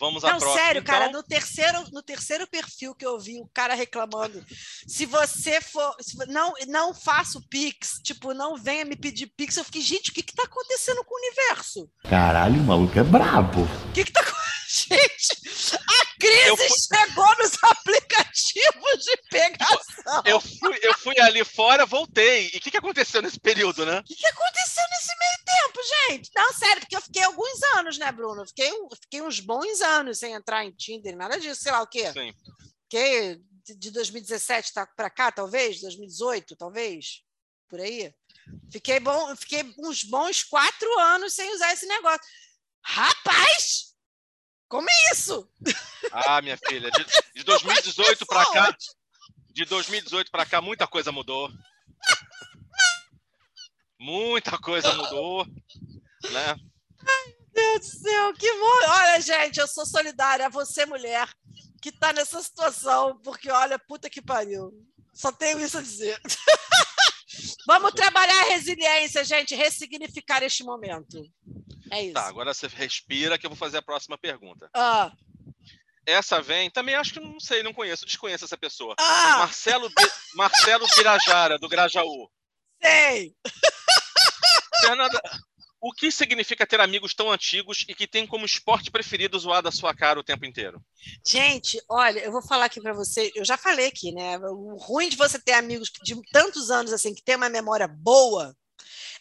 Vamos à Não, próxima. sério, então. cara, no terceiro, no terceiro perfil que eu vi o cara reclamando, se você for, se não, não faça o Pix, tipo, não venha me pedir Pix, eu fiquei, gente, o que que tá acontecendo com o universo? Caralho, o maluco é brabo. O que que tá acontecendo? Gente, a crise fui- chegou nos aplicativos de pegação. Eu fui, eu fui ali fora, voltei. E o que, que aconteceu nesse período, né? O que, que aconteceu nesse meio tempo, gente? Não, sério, porque eu fiquei alguns anos, né, Bruno? Eu Fiquei, fiquei uns bons anos sem entrar em Tinder, nada disso, sei lá o quê. Sim. Fiquei de- de 2017 tá para cá, talvez, 2018, talvez, por aí. Fiquei bom, fiquei uns bons quatro anos sem usar esse negócio. Rapaz! Como é isso? Ah, minha filha, de, de 2018 pra cá, de 2018 pra cá, muita coisa mudou. Muita coisa mudou, né? Meu Deus do céu, que bom. Olha, gente, eu sou solidária a você, mulher, que tá nessa situação, porque olha, puta que pariu. Só tenho isso a dizer. Vamos trabalhar a resiliência, gente, ressignificar este momento. É isso. Tá, agora você respira que eu vou fazer a próxima pergunta. Ah, Essa vem, também acho que não sei, não conheço, desconheço essa pessoa. Ah! Marcelo, Marcelo Birajara, do Grajaú. sei. Fernanda, o que significa ter amigos tão antigos e que têm como esporte preferido zoar da sua cara o tempo inteiro? Gente, olha, eu vou falar aqui para você, eu já falei aqui, né? O ruim de você ter amigos de tantos anos assim que tem uma memória boa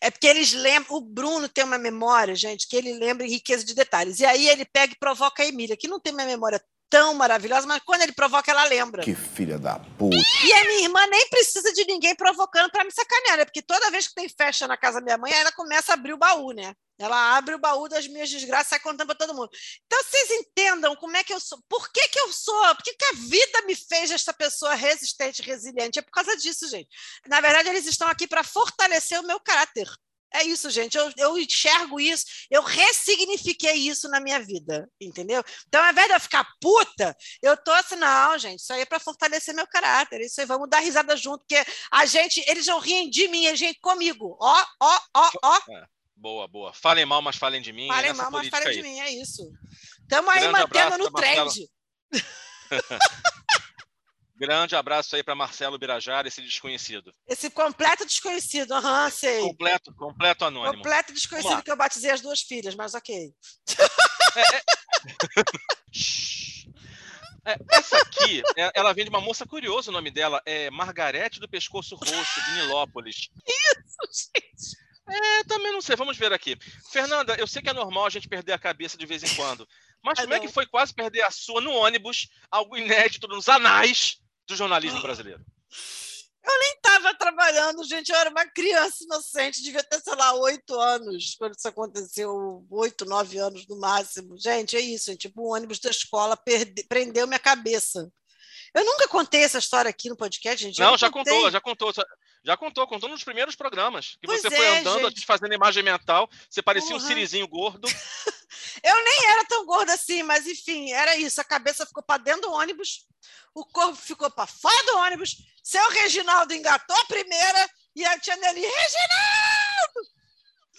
é porque eles lembram. O Bruno tem uma memória, gente, que ele lembra em riqueza de detalhes. E aí ele pega e provoca a Emília, que não tem uma memória tão maravilhosa, mas quando ele provoca, ela lembra. Que filha da puta. E a minha irmã nem precisa de ninguém provocando para me sacanear, né? Porque toda vez que tem festa na casa da minha mãe, ela começa a abrir o baú, né? Ela abre o baú das minhas desgraças e sai contando para todo mundo. Então, vocês entendam como é que eu sou. Por que, que eu sou? Por que, que a vida me fez essa pessoa resistente e resiliente? É por causa disso, gente. Na verdade, eles estão aqui para fortalecer o meu caráter. É isso, gente. Eu, eu enxergo isso, eu ressignifiquei isso na minha vida, entendeu? Então, ao invés de eu ficar puta, eu tô assim, não, gente, isso aí é para fortalecer meu caráter. Isso aí, vamos dar risada junto, porque a gente, eles não riem de mim, eles riem comigo. Ó, ó, ó, ó. É, boa, boa. Falem mal, mas falem de mim. Falem é mal, mas falem aí. de mim, é isso. Estamos aí mantendo abraço no trend. Grande abraço aí para Marcelo Birajara, esse desconhecido. Esse completo desconhecido, aham, sei. Completo, completo anônimo. Completo desconhecido que eu batizei as duas filhas, mas ok. É, essa aqui, é- ela vem de uma moça curiosa, o nome dela é Margarete do Pescoço Roxo, de Nilópolis. Isso, gente. É, também não sei, vamos ver aqui. Fernanda, eu sei que é normal a gente perder a cabeça de vez em quando, mas Ah, como é que foi quase perder a sua no ônibus, algo inédito nos anais do jornalismo brasileiro? Eu nem estava trabalhando, gente. Eu era uma criança inocente, devia ter, sei lá, oito anos quando isso aconteceu, oito, nove anos no máximo. Gente, é isso. É tipo, o ônibus da escola perde... prendeu minha cabeça. Eu nunca contei essa história aqui no podcast, gente. Não, já contei. contou, já contou. Já contou, contou nos primeiros programas. Que pois você foi é, andando, gente. a gente fazendo imagem mental, você parecia uhum. um sirizinho gordo. eu nem era tão gorda assim, mas enfim, era isso. A cabeça ficou para dentro do ônibus, o corpo ficou para fora do ônibus. Seu Reginaldo engatou a primeira e a tia Nelly, Reginaldo!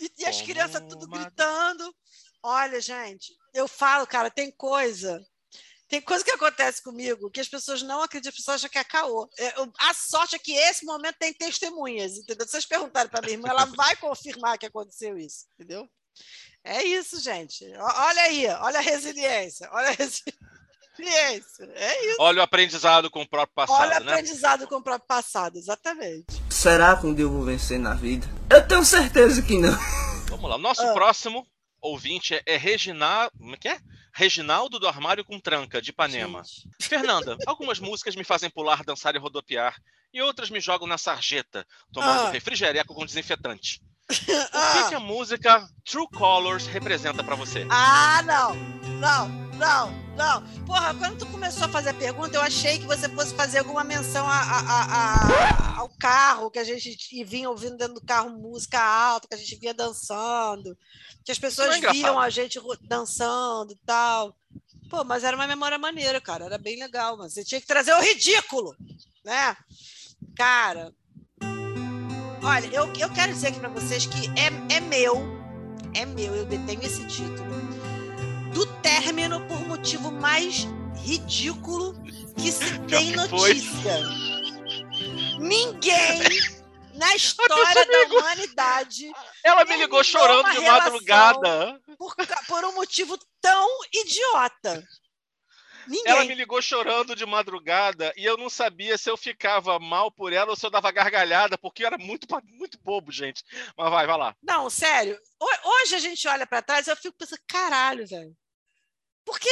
E, e as crianças tudo gritando. Olha, gente, eu falo, cara, tem coisa tem coisa que acontece comigo que as pessoas não acreditam, as pessoas acham que é caô. É, a sorte é que esse momento tem testemunhas, entendeu? Se vocês perguntarem para minha irmã, ela vai confirmar que aconteceu isso, entendeu? É isso, gente. Olha aí, olha a resiliência, olha a resiliência. É isso. Olha o aprendizado com o próprio passado. Olha o né? aprendizado com o próprio passado, exatamente. Será que um dia eu vou vencer na vida? Eu tenho certeza que não. Vamos lá, nosso ah. próximo ouvinte é, é Reginaldo. Como é que é? Reginaldo do Armário com Tranca, de Ipanema. Gente. Fernanda, algumas músicas me fazem pular, dançar e rodopiar, e outras me jogam na sarjeta, tomando ah. refrigereco com desinfetante. O que, que, a música True Colors representa para você? Ah, não, não, não, não. Porra, quando tu começou a fazer a pergunta, eu achei que você fosse fazer alguma menção a, a, a, ao carro, que a gente vinha ouvindo dentro do carro música alta, que a gente vinha dançando que as pessoas é viam a gente dançando e tal. Pô, mas era uma memória maneira, cara. Era bem legal, mas você tinha que trazer o ridículo, né? Cara, olha, eu, eu quero dizer aqui para vocês que é, é meu, é meu, eu detenho esse título, do término por motivo mais ridículo que se tem notícia. Ninguém na história da humanidade. Ela me ligou chorando de madrugada. Por, por um motivo tão idiota. Ninguém. Ela me ligou chorando de madrugada e eu não sabia se eu ficava mal por ela ou se eu dava gargalhada, porque era muito, muito bobo, gente. Mas vai, vai lá. Não, sério. Hoje a gente olha para trás e eu fico pensando, caralho, velho. Porque,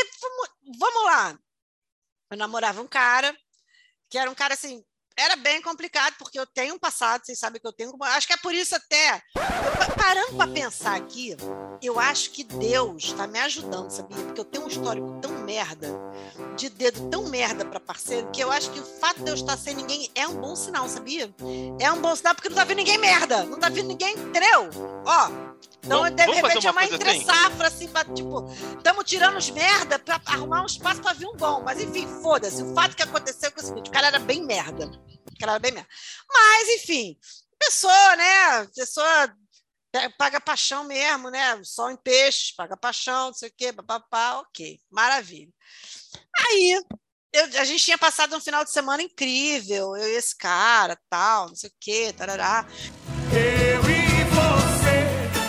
vamos, lá. Eu namorava um cara que era um cara assim, era bem complicado, porque eu tenho um passado, vocês sabem que eu tenho. Acho que é por isso até. Parando para pensar aqui, eu acho que Deus está me ajudando, sabia? Porque eu tenho um histórico tão merda, de dedo tão merda para parceiro, que eu acho que o fato de eu estar sem ninguém é um bom sinal, sabia? É um bom sinal porque não tá vindo ninguém merda, não tá vindo ninguém, entendeu? Ó, então, vamos, de repente, é uma entre assim? safra, assim, pra, tipo, estamos tirando os merda para arrumar um espaço para vir um bom. Mas, enfim, foda-se. O fato que aconteceu é, é o seguinte: o cara era bem merda. O cara era bem merda. Mas, enfim, pessoa, né? Pessoa paga paixão mesmo, né? Só em peixes, paga paixão, não sei o quê, papapá, ok, maravilha. Aí, eu, a gente tinha passado um final de semana incrível, eu e esse cara, tal, não sei o quê, tarará. Eu e você,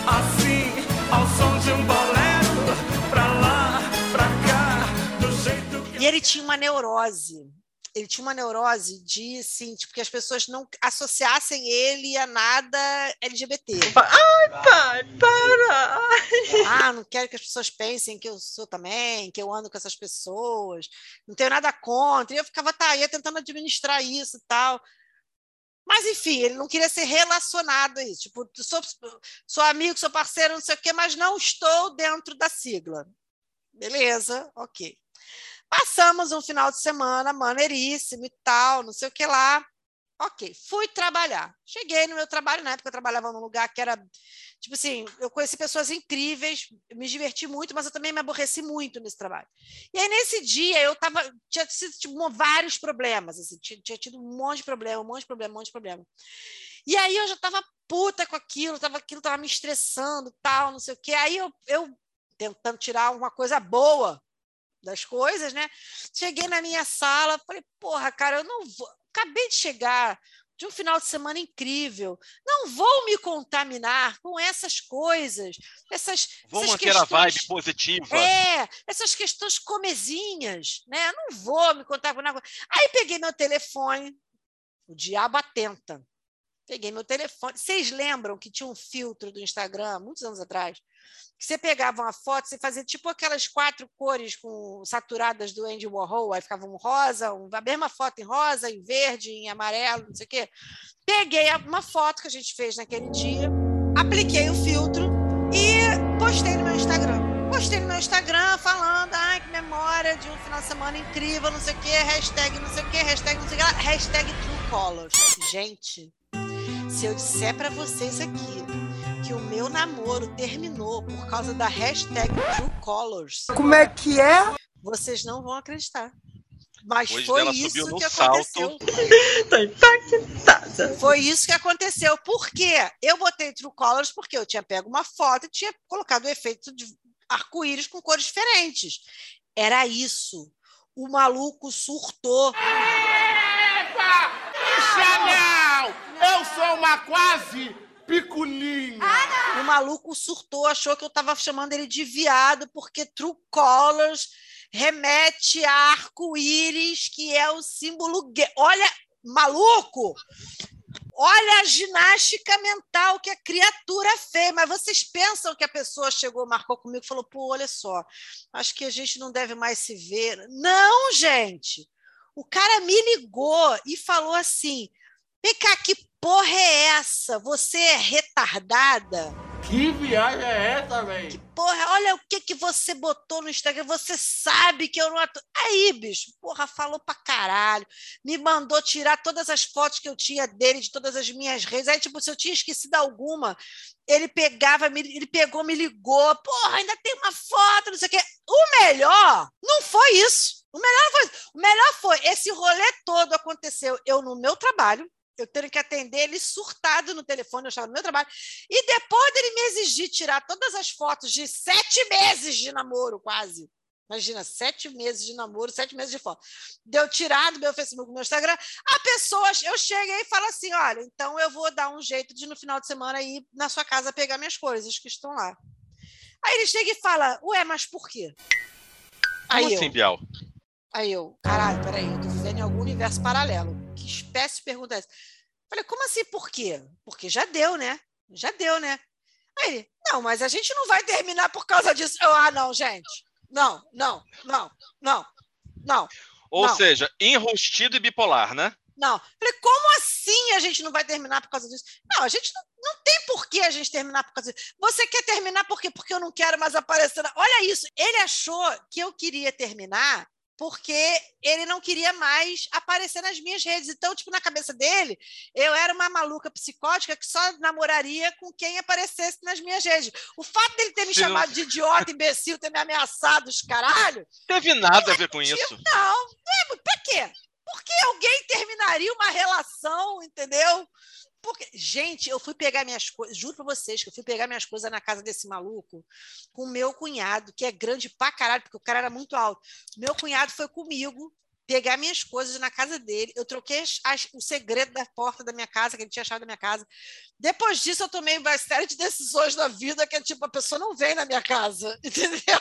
assim, ao som de um bolero, pra lá, pra cá, do jeito que... E ele tinha uma neurose, ele tinha uma neurose de, assim, tipo, que as pessoas não associassem ele a nada LGBT. Ai, pai, para! Ah, não quero que as pessoas pensem que eu sou também, que eu ando com essas pessoas, não tenho nada contra. E eu ficava, tá, ia tentando administrar isso e tal. Mas, enfim, ele não queria ser relacionado a isso. Tipo, sou, sou amigo, sou parceiro, não sei o quê, mas não estou dentro da sigla. Beleza, ok. Passamos um final de semana maneiríssimo e tal, não sei o que lá. Ok, fui trabalhar. Cheguei no meu trabalho, na época eu trabalhava num lugar que era, tipo assim, eu conheci pessoas incríveis, me diverti muito, mas eu também me aborreci muito nesse trabalho. E aí, nesse dia, eu tava, tinha tido tipo, vários problemas, assim, tinha, tinha, tido um monte de problema, um monte de problema, um monte de problema. E aí eu já tava puta com aquilo, tava, aquilo tava me estressando, tal, não sei o quê. Aí eu, eu tentando tirar uma coisa boa das coisas, né? Cheguei na minha sala, falei, porra, cara, eu não vou. Acabei de chegar de um final de semana incrível. Não vou me contaminar com essessas coisas, essas. Vou essas manter questões, a vibe positiva. É, essas questões comezinhas, né? Não vou me contaminar. Aí peguei meu telefone, o diabo atenta. Peguei meu telefone. Vocês lembram que tinha um filtro do Instagram, muitos anos atrás, você pegava uma foto, você fazia tipo aquelas quatro cores com saturadas do Andy Warhol, aí ficava um rosa, um, a mesma foto em rosa, em verde, em amarelo, não sei o quê. Peguei uma foto que a gente fez naquele dia, apliquei o filtro e postei no meu Instagram. Postei no meu Instagram falando, ai, que memória de um final de semana incrível, não sei o quê, hashtag não sei o quê, hashtag não sei o quê, hashtag True Colors. Gente, se eu disser para vocês aqui que o meu namoro terminou por causa da hashtag TrueColors. Como é que é? Vocês não vão acreditar. Mas Depois foi isso que salto. aconteceu. Tô impactada. Foi isso que aconteceu. Por quê? Eu botei True Colors porque eu tinha pego uma foto e tinha colocado o efeito de arco-íris com cores diferentes. Era isso. O maluco surtou. Chanel! Eu sou uma quase piculinha. O maluco surtou, achou que eu estava chamando ele de viado, porque True Colors remete a arco-íris, que é o símbolo gay. Olha, maluco! Olha a ginástica mental que a criatura fez. Mas vocês pensam que a pessoa chegou, marcou comigo e falou: pô, olha só, acho que a gente não deve mais se ver. Não, gente! O cara me ligou e falou assim: vem cá, que porra é essa? Você é retardada? Que viagem é essa, velho? Porra, olha o que, que você botou no Instagram. Você sabe que eu não atu... Aí, bicho, porra, falou pra caralho. Me mandou tirar todas as fotos que eu tinha dele, de todas as minhas redes. Aí, tipo, se eu tinha esquecido alguma, ele pegava, ele pegou, me ligou. Porra, ainda tem uma foto, não sei o quê. O melhor não foi isso. O melhor foi. O melhor foi esse rolê todo aconteceu eu no meu trabalho. Eu tendo que atender ele surtado no telefone, eu estava no meu trabalho. E depois dele me exigir tirar todas as fotos de sete meses de namoro, quase. Imagina, sete meses de namoro, sete meses de foto. Deu tirar do meu Facebook, do meu Instagram. A pessoa, eu cheguei e falo assim: olha, então eu vou dar um jeito de no final de semana ir na sua casa pegar minhas coisas que estão lá. Aí ele chega e fala: ué, mas por quê? Como Aí assim, eu, Bial? Aí eu, caralho, peraí, eu tô vivendo em algum universo paralelo. Que espécie de pergunta é essa? Falei, como assim, por quê? Porque já deu, né? Já deu, né? Aí ele, não, mas a gente não vai terminar por causa disso. Eu, ah, não, gente. Não, não, não, não, não, Ou Não. seja, enrustido e bipolar, né? não. Falei, como assim a gente não vai terminar por causa disso? Não, a gente não, não tem por que a gente terminar por causa disso. Você quer terminar por quê? Porque eu não quero mais aparecer. Olha isso. Ele achou que eu queria terminar porque ele não queria mais aparecer nas minhas redes. Então, tipo, na cabeça dele, eu era uma maluca psicótica que só namoraria com quem aparecesse nas minhas redes. O fato dele ter me não- chamado de idiota, imbecil, ter me ameaçado, os caralho, Teve nada a ver com isso. não, não é, pra quê? Por que alguém terminaria uma relação, entendeu? Porque, gente, eu fui pegar minhas coisas, juro pra vocês que eu fui pegar minhas coisas na casa desse maluco com o meu cunhado, que é grande pra caralho, porque o cara era muito alto. Meu cunhado foi comigo pegar minhas coisas na casa dele. Eu troquei as- as- o segredo da porta da minha casa, que ele tinha achado da minha casa. Depois disso, eu tomei uma série de decisões na vida que é tipo, a pessoa não vem na minha casa, entendeu?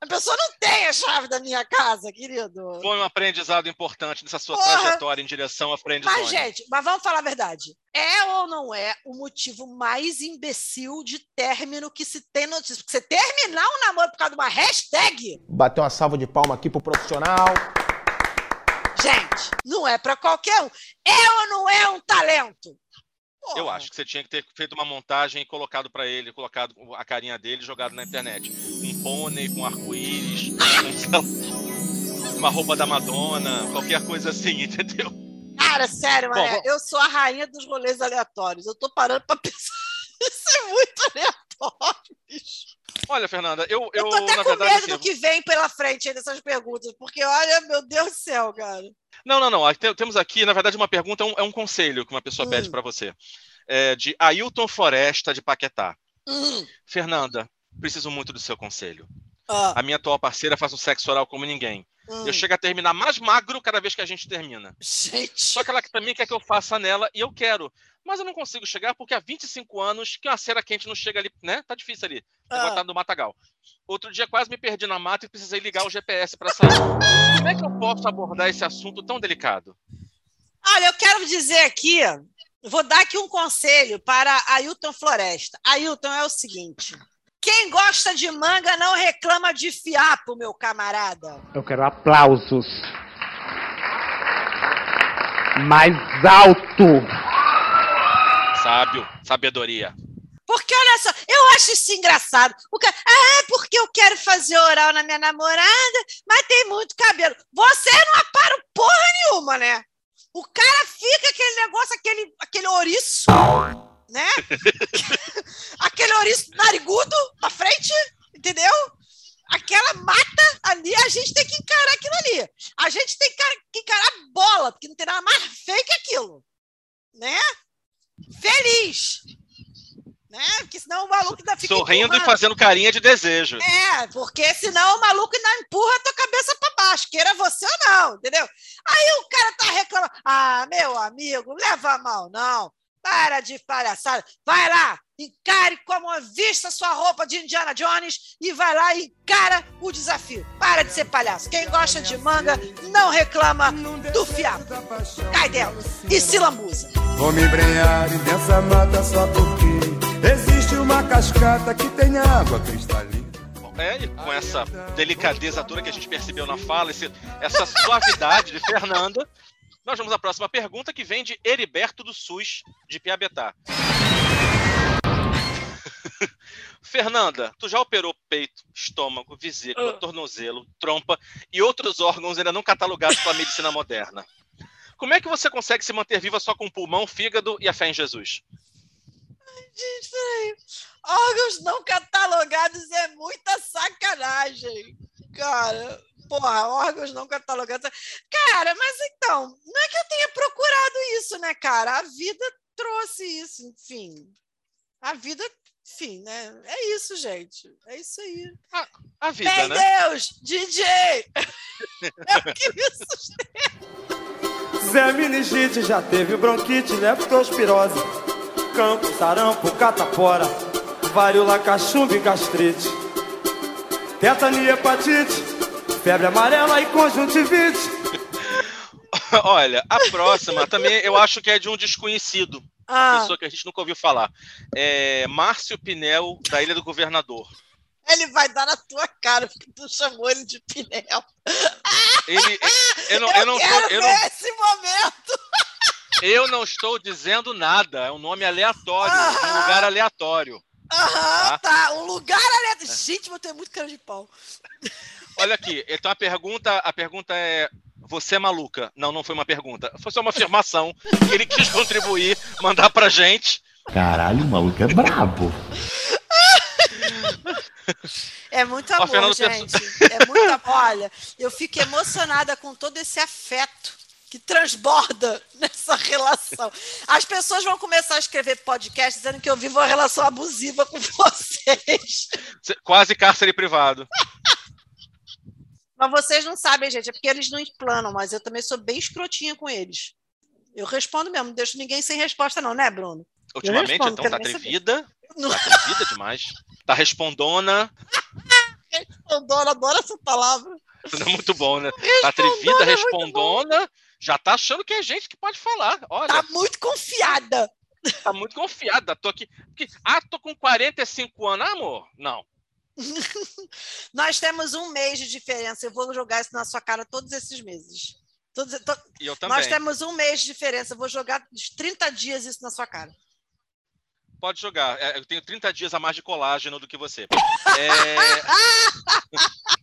A pessoa não tem a chave da minha casa, querido. Foi um aprendizado importante nessa sua Porra. trajetória em direção à friendzone. Mas, gente, mas vamos falar a verdade. É ou não é o motivo mais imbecil de término que se tem notícia? Porque você terminar um namoro por causa de uma hashtag, Bateu uma salva de palma aqui pro profissional. Gente, não é para qualquer um. É ou não é um talento? Eu acho que você tinha que ter feito uma montagem e colocado pra ele, colocado a carinha dele jogado na internet. Um pônei com arco-íris, uma roupa da Madonna, qualquer coisa assim, entendeu? Cara, sério, Bom, mané, vamos- eu sou a rainha dos rolês aleatórios. Eu tô parando pra pensar. Isso é muito aleatório, bicho. Olha, Fernanda, eu, eu, Eu tô até com verdade, medo assim, do que vem pela frente dessas perguntas, porque olha, meu Deus do céu, cara. Não, não, não. Temos aqui, na verdade, uma pergunta, é um, é um conselho que uma pessoa Hum. pede pra você. É de Ailton Floresta, de Paquetá. Hum. Fernanda, preciso muito do seu conselho. Ah. A minha atual parceira faz um sexo oral como ninguém. Hum. Eu chego a terminar mais magro cada vez que a gente termina. Gente. Só que ela também quer que eu faça nela e eu quero. Mas eu não consigo chegar porque há 25 anos que uma cera quente não chega ali, né? Tá difícil ali. Ah. botado no matagal. Outro dia quase me perdi na mata e precisei ligar o GPS para sair. Como é que eu posso abordar esse assunto tão delicado? Olha, eu quero dizer aqui Vou dar aqui um conselho para Ailton Floresta. Ailton é o seguinte: quem gosta de manga não reclama de fiapo, meu camarada. Eu quero aplausos. Mais alto. Sábio, sabedoria. Porque olha só, eu acho isso engraçado. O cara, ah, porque eu quero fazer oral na minha namorada, mas tem muito cabelo. Você não apara porra nenhuma, né? O cara fica aquele negócio, aquele, aquele ouriço, né? aquele ouriço narigudo na frente, entendeu? Aquela mata ali, a gente tem que encarar aquilo ali. A gente tem que encarar bola, porque não tem nada mais feio que aquilo. Né? Feliz. Né? Porque senão o maluco ainda fica. Sorrindo e fazendo carinha de desejo. É, porque senão o maluco ainda empurra a tua cabeça para baixo, queira você ou não, entendeu? Aí o cara tá reclamando. Ah, meu amigo, leva a mal, não. Para de palhaçada. Vai lá, encare como vista sua roupa de Indiana Jones e vai lá e encara o desafio. Para de ser palhaço. Quem gosta de manga não reclama do fiapo. Cai dela e se lambuza. Vou me embrenhar nessa mata só porque existe uma cascata que tem água cristalina. É, e com essa delicadeza toda que a gente percebeu na fala, esse- essa suavidade de Fernanda, nós vamos à próxima pergunta que vem de Heriberto do SUS, de Piabetá. Fernanda, tu já operou peito, estômago, vesícula, tornozelo, trompa e outros órgãos ainda não catalogados pela medicina moderna. Como é que você consegue se manter viva só com o pulmão, fígado e a fé em Jesus? Gente, peraí. Órgãos não catalogados é muita sacanagem. Cara, porra, órgãos não catalogados. Cara, mas então, não é que eu tenha procurado isso, né, cara? A vida trouxe isso, enfim. A vida, enfim, né? É isso, gente. É isso aí. A vida, Meu né? Deus, DJ! é o que me sustenta. Zé Meningite já teve bronquite, leptospirose, campo, sarampo, catapora, varíola, cachumba e gastrite, tetania, hepatite, febre amarela e conjuntivite. Olha, a próxima também eu acho que é de um desconhecido. Uma Ah. pessoa que a gente nunca ouviu falar. É Márcio Pinel, da Ilha do Governador. Ele vai dar na tua cara, porque tu chamou ele de Pinel. Ele, eu não, eu não quero tô, eu ver não, esse momento. eu não estou dizendo nada. É um nome aleatório, de um lugar aleatório. Aham, tá. Um lugar aleatório. Gente, mas tu é muito cara de pau. Olha aqui, então a pergunta, a pergunta é: você é maluca? Não, não foi uma pergunta. Foi só uma afirmação que ele quis contribuir, mandar pra gente. Caralho, o maluco é brabo. É muito amor, gente. É muito amor. Olha, eu fico emocionada com todo esse afeto que transborda nessa relação. As pessoas vão começar a escrever podcast dizendo que eu vivo uma relação abusiva com vocês. Quase cárcere privado. Mas vocês não sabem, gente, é porque eles não explanam, mas eu também sou bem escrotinha com eles. Eu respondo mesmo, não deixo ninguém sem resposta, não, né, Bruno? Ultimamente, respondo, então, tá atrevida. Não. Tá atrevida demais. Tá respondona. Respondona, adoro essa palavra. Não é muito bom, né? Tá atrevida, Respondona é muito respondona. Já tá achando que é gente que pode falar. Olha. Tá muito confiada. Tá muito confiada. Tô aqui. Ah, tô com 45 anos. Ah, amor? Não. Nós temos um mês de diferença. Eu vou jogar isso na sua cara todos esses meses. Todos, to- E eu também. Nós temos um mês de diferença. Eu vou jogar uns 30 dias isso na sua cara. Pode jogar. É, Eu tenho 30 dias a mais de colágeno do que você. É,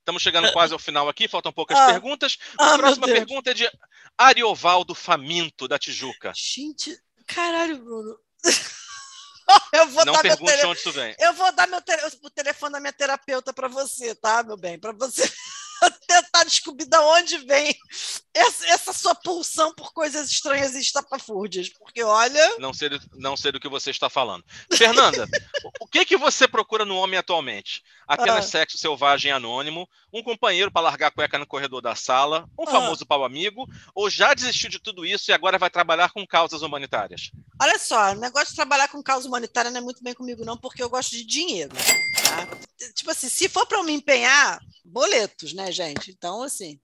Estamos chegando quase ao final aqui, faltam poucas Ah. perguntas. Ah, A meu próxima pergunta é de Ariovaldo Faminto, da Tijuca. Gente, caralho, Bruno. Eu vou Não dar meu pergunte tele... onde vem. Eu vou dar meu tele... o telefone da minha terapeuta para você, tá, meu bem? Para você tentar descobrir de onde vem essa, essa sua pulsão por coisas estranhas e estapafúrdias. Porque, olha. Não sei, do, não sei do que você está falando. Fernanda, o que, que você procura no homem atualmente? Apenas Ah. sexo selvagem anônimo, um companheiro para largar a cueca no corredor da sala, um Ah. famoso pau amigo, ou já desistiu de tudo isso e agora vai trabalhar com causas humanitárias? Olha só, o negócio de trabalhar com causa humanitária não é muito bem comigo, não, porque eu gosto de dinheiro. tá? Tipo assim, se for para eu me empenhar, boletos, né, gente? Então, assim,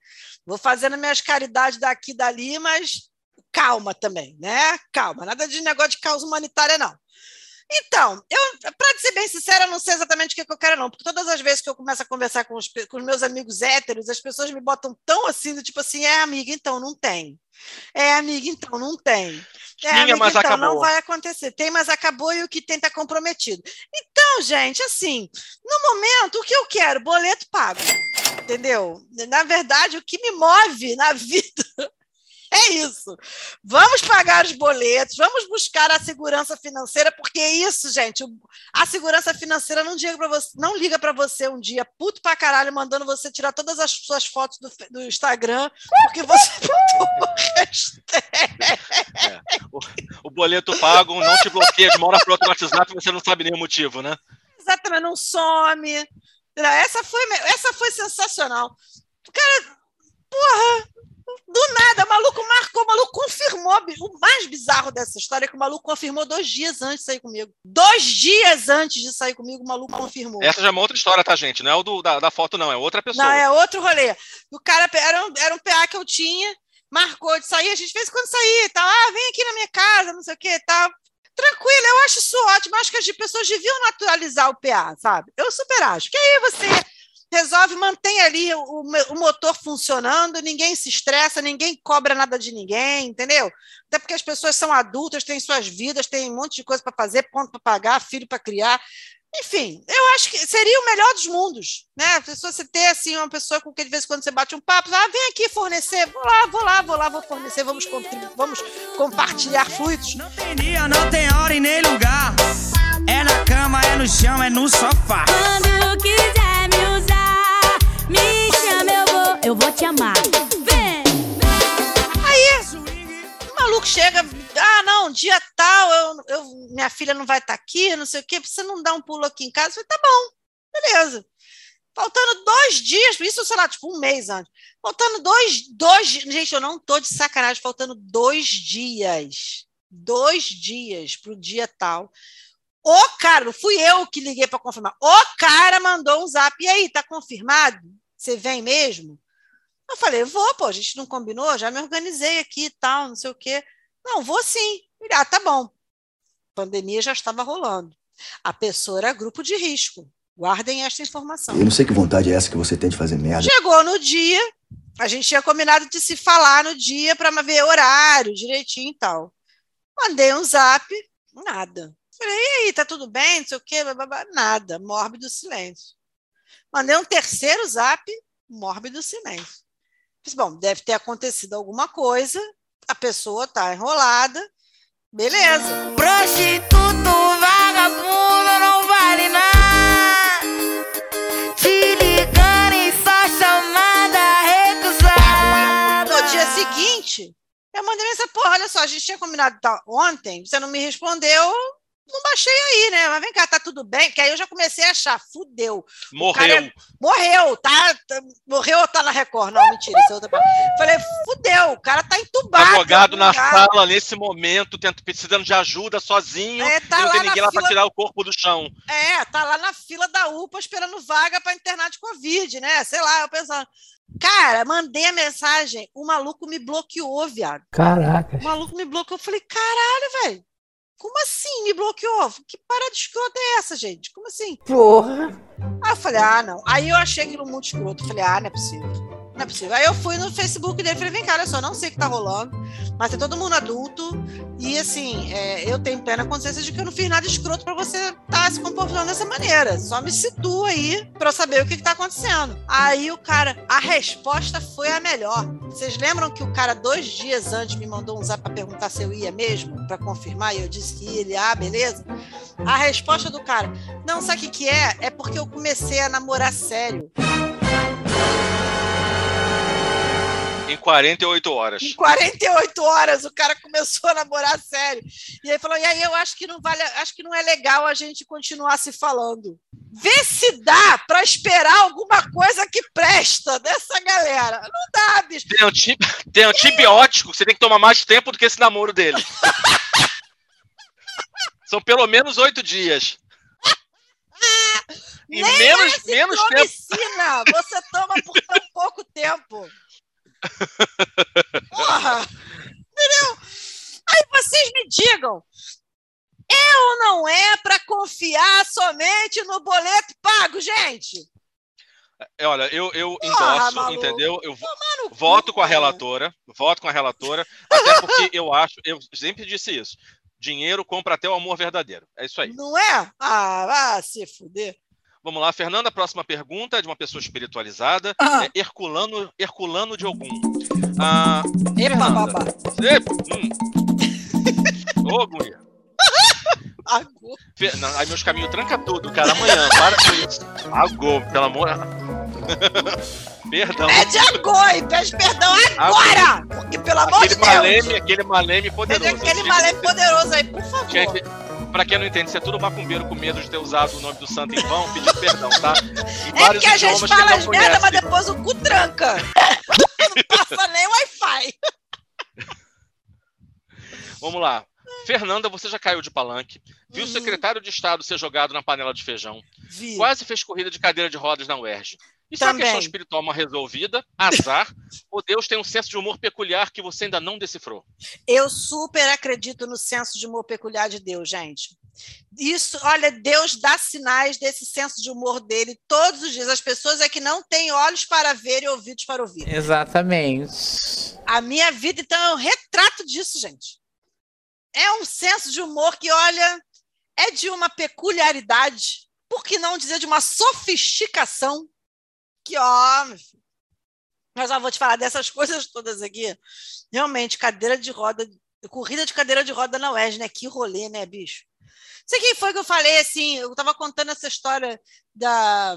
vou fazendo minhas caridades daqui e dali, mas calma também, né? Calma, nada de negócio de causa humanitária, não. Então, eu, para ser bem sincera, eu não sei exatamente o que, que, eu quero, não, porque todas as vezes que eu começo a conversar com os, com os meus amigos héteros, as pessoas me botam tão assim, do tipo assim, é amiga, então não tem. É amiga, então não tem. É Tinha, amiga, mas então acabou. não vai acontecer. Tem, mas acabou e o que tem está comprometido. Então, gente, assim, no momento, o que eu quero? Boleto pago. Entendeu? Na verdade, o que me move na vida é isso. Vamos pagar os boletos, vamos buscar a segurança financeira, porque é isso, gente, o- a segurança financeira não você, não liga para você um dia puto pra caralho mandando você tirar todas as suas fotos do, do Instagram, porque você botou hashtag. O boleto pago não te bloqueia de uma hora para outra no WhatsApp, você não sabe nem o motivo, né? Exatamente, não some. Essa foi, essa foi sensacional. O cara, porra, do nada, o maluco marcou, o maluco confirmou. O mais bizarro dessa história é que o maluco confirmou dois dias antes de sair comigo. Dois dias antes de sair comigo, o maluco confirmou. Essa já é uma outra história, tá, gente? Não é o do, da, da foto, não, é outra pessoa. Não, é outro rolê. O cara era um, era um PA que eu tinha, marcou de sair, a gente fez quando sair, tal. Ah, vem aqui na minha casa, não sei o que, tal. Tranquilo, eu acho isso ótimo. Acho que as pessoas deviam naturalizar o PA, sabe? Eu super acho. Que aí você resolve, mantém ali o, o motor funcionando, ninguém se estressa, ninguém cobra nada de ninguém, entendeu? Até porque as pessoas são adultas, têm suas vidas, têm um monte de coisa para fazer, ponto para pagar, filho para criar. Enfim, eu acho que seria o melhor dos mundos, né? Se você ter assim uma pessoa com quem de vez em quando você bate um papo, ah, vem aqui fornecer, vou lá, vou lá, vou lá, vou fornecer, vamos, vamos compartilhar fluidos. Não tem dia, não tem hora e nem lugar. É na cama, é no chão, é no sofá. Quando quiser me chama, eu vou, eu vou te amar. Vem! Aí, o maluco chega, ah, não, dia tal, eu, eu, minha filha não vai estar aqui, não sei o quê, você não dá um pulo aqui em casa? Eu falei, tá bom, beleza. Faltando dois dias, isso, sei lá, tipo um mês antes. Faltando dois, dois, gente, eu não tô de sacanagem, faltando dois dias, dois dias pro dia tal. O cara, fui eu que liguei para confirmar. O cara mandou um zap. E aí, tá confirmado? Você vem mesmo? Eu falei, vou, pô, a gente não combinou, já me organizei aqui e tal, não sei o quê. Não, vou sim. Ele, ah, tá bom. A pandemia já estava rolando. A pessoa era grupo de risco. Guardem esta informação. Eu não sei que vontade é essa que você tem de fazer merda. Chegou no dia, a gente tinha combinado de se falar no dia para ver horário direitinho e tal. Mandei um zap, nada. Falei, e aí, tá tudo bem? Não sei o quê, blá, blá, blá. nada, mórbido silêncio. Mandei um terceiro zap, mórbido silêncio. Fiz, bom, deve ter acontecido alguma coisa, a pessoa tá enrolada, beleza. Prostituto, vagabundo, não vale nada. Te ligando e só chamada recusada. No dia seguinte, eu mandei mensagem, porra, olha só, a gente tinha combinado tal, ontem, você não me respondeu, não baixei aí, né? Mas vem cá, tá tudo bem? Porque aí eu já comecei a achar, fudeu. Morreu. É, morreu, tá, tá? Morreu ou tá na Record? Não, mentira, isso é outra parte. Falei, fudeu, o cara tá entubado. Jogado na lugar. sala nesse momento, tenta, precisando de ajuda sozinho, É, tá e não tem ninguém lá pra fila- tirar o corpo do chão. É, tá lá na fila da UPA esperando vaga para internar de Covid, né? Sei lá, eu pensando. Cara, mandei a mensagem, o maluco me bloqueou, viado. Caraca. O maluco me bloqueou. Eu falei, caralho, velho. Como assim me bloqueou? Que parada escrota é essa, gente? Como assim? Porra. Aí eu falei, ah, não. Aí eu achei aquilo muito escroto. Falei, ah, não é possível. Não é possível. Aí eu fui no Facebook dele e falei, vem cá, olha só, não sei o que tá rolando, mas é todo mundo adulto. E assim, é, eu tenho plena consciência de que eu não fiz nada escroto pra você estar tá se comportando dessa maneira. Só me situa aí pra eu saber o que, que tá acontecendo. Aí o cara, a resposta foi a melhor. Vocês lembram que o cara, dois dias antes, me mandou um zap pra perguntar se eu ia mesmo, pra confirmar, e eu disse que ia, ele, ah, beleza? A resposta do cara, não, sabe o que, que é? É porque eu comecei a namorar sério. Em 48 horas. Em 48 horas o cara começou a namorar sério. E aí falou: e aí eu acho que não vale, acho que não é legal a gente continuar se falando. Vê se dá para esperar alguma coisa que presta dessa galera. Não dá, bicho. Tem, anti... tem antibiótico, você tem que tomar mais tempo do que esse namoro dele. São pelo menos oito dias. E Nem menos, esse menos tempo. você toma por tão pouco tempo. Porra! Entendeu? Aí vocês me digam, é ou não é para confiar somente no boleto pago, gente? É, olha, eu, eu endosso, entendeu? Eu vo- Tomar no cu, voto com a cara. relatora, voto com a relatora, até porque eu acho, eu sempre disse isso. Dinheiro compra até o amor verdadeiro. É isso aí. Não é? Ah, vá se fuder. Vamos lá, Fernanda, a próxima pergunta é de uma pessoa espiritualizada, Ah. é Herculano, Herculano de Ogum. Ah, Epa, Fernanda. babá. Epa, hum. Ô, guria. Agô. Não, Aí meus caminhos tranca tudo, cara. Amanhã, para com isso. Agô, pelo amor. Perdão. Pede agora e pede perdão agora! Porque, pelo amor Aquele de Deus! maleme, aquele maleme poderoso. Pede aquele malé poderoso aí, por favor. Pra quem não entende, isso é tudo macumbeiro com medo de ter usado o nome do santo em vão, pedir perdão, tá? Em É porque a gente que fala as merda, mas depois o cu tranca. Não passa nem Wi-Fi. Vamos lá. Fernanda, você já caiu de palanque, viu o secretário de Estado ser jogado na panela de feijão, Uhum. Vi. quase fez corrida de cadeira de rodas na UERJ. Isso é uma Também. questão espiritual mal resolvida, azar, ou Deus tem um senso de humor peculiar que você ainda não decifrou? Eu super acredito no senso de humor peculiar de Deus, gente. Isso, olha, Deus dá sinais desse senso de humor dele todos os dias. As pessoas é que não têm olhos para ver e ouvidos para ouvir. Exatamente. A minha vida, então, é um retrato disso, gente. É um senso de humor que, olha, é de uma peculiaridade, por que não dizer de uma sofisticação, que, ó, mas já vou te falar dessas coisas todas aqui. Realmente, cadeira de roda, corrida de cadeira de roda na UERJ, né? Que rolê, né, bicho? Sei quem foi que eu falei assim, eu estava contando essa história da,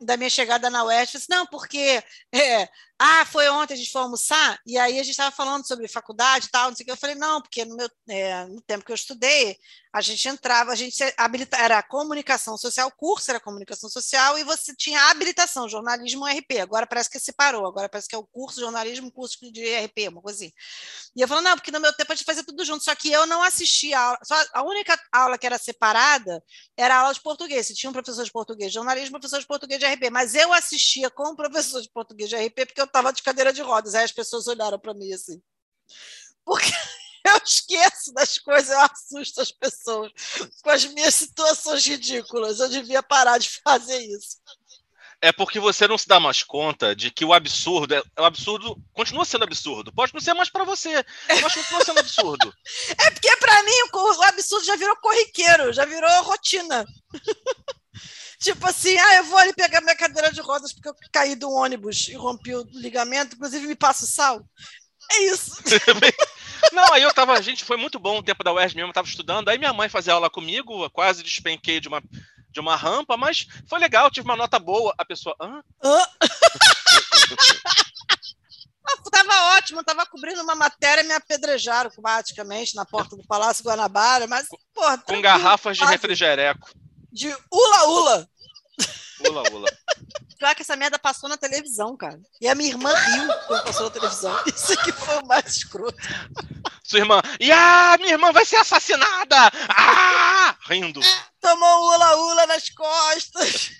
da minha chegada na falei assim, não, porque é, ah, foi ontem a gente foi almoçar, e aí a gente estava falando sobre faculdade e tal, não sei o que. Eu falei, não, porque no, meu, é, no tempo que eu estudei, a gente entrava, a gente era comunicação social, o curso era comunicação social, e você tinha habilitação, jornalismo RP. Agora parece que separou, agora parece que é o curso jornalismo, curso de RP, uma coisa assim. E eu falo, não, porque no meu tempo a gente fazia tudo junto, só que eu não assistia a aula, só a única aula que era separada era a aula de português. Se tinha um professor de português de jornalismo, professor de português de RP, mas eu assistia com o professor de português de RP porque eu estava de cadeira de rodas. Aí as pessoas olharam para mim assim. Porque eu esqueço das coisas, eu assusto as pessoas com as minhas situações ridículas. Eu devia parar de fazer isso. É porque você não se dá mais conta de que o absurdo, é, o absurdo continua sendo absurdo. Pode não ser mais para você, mas continua sendo absurdo. É porque para mim o, o absurdo já virou corriqueiro, já virou rotina. tipo assim, ah, eu vou ali pegar minha cadeira de rodas porque eu caí do ônibus e rompi o ligamento, inclusive me passo sal. É isso. Não, aí eu tava, a gente foi muito bom o tempo da UERJ mesmo, eu tava estudando, aí minha mãe fazia aula comigo, eu quase despenquei de uma, de uma rampa, mas foi legal, tive uma nota boa. A pessoa, hã? Hã? Tava ótimo, tava cobrindo uma matéria e me apedrejaram praticamente na porta do Palácio Guanabara, mas, porra, Com garrafas de quase. refrigereco. De ula-ula. Ula, ula. Pior que essa merda passou na televisão, cara. E a minha irmã riu quando passou na televisão. Isso aqui foi o mais escroto. Sua irmã, e ah, minha irmã vai ser assassinada! Ah! Rindo. Tomou ula-ula nas costas.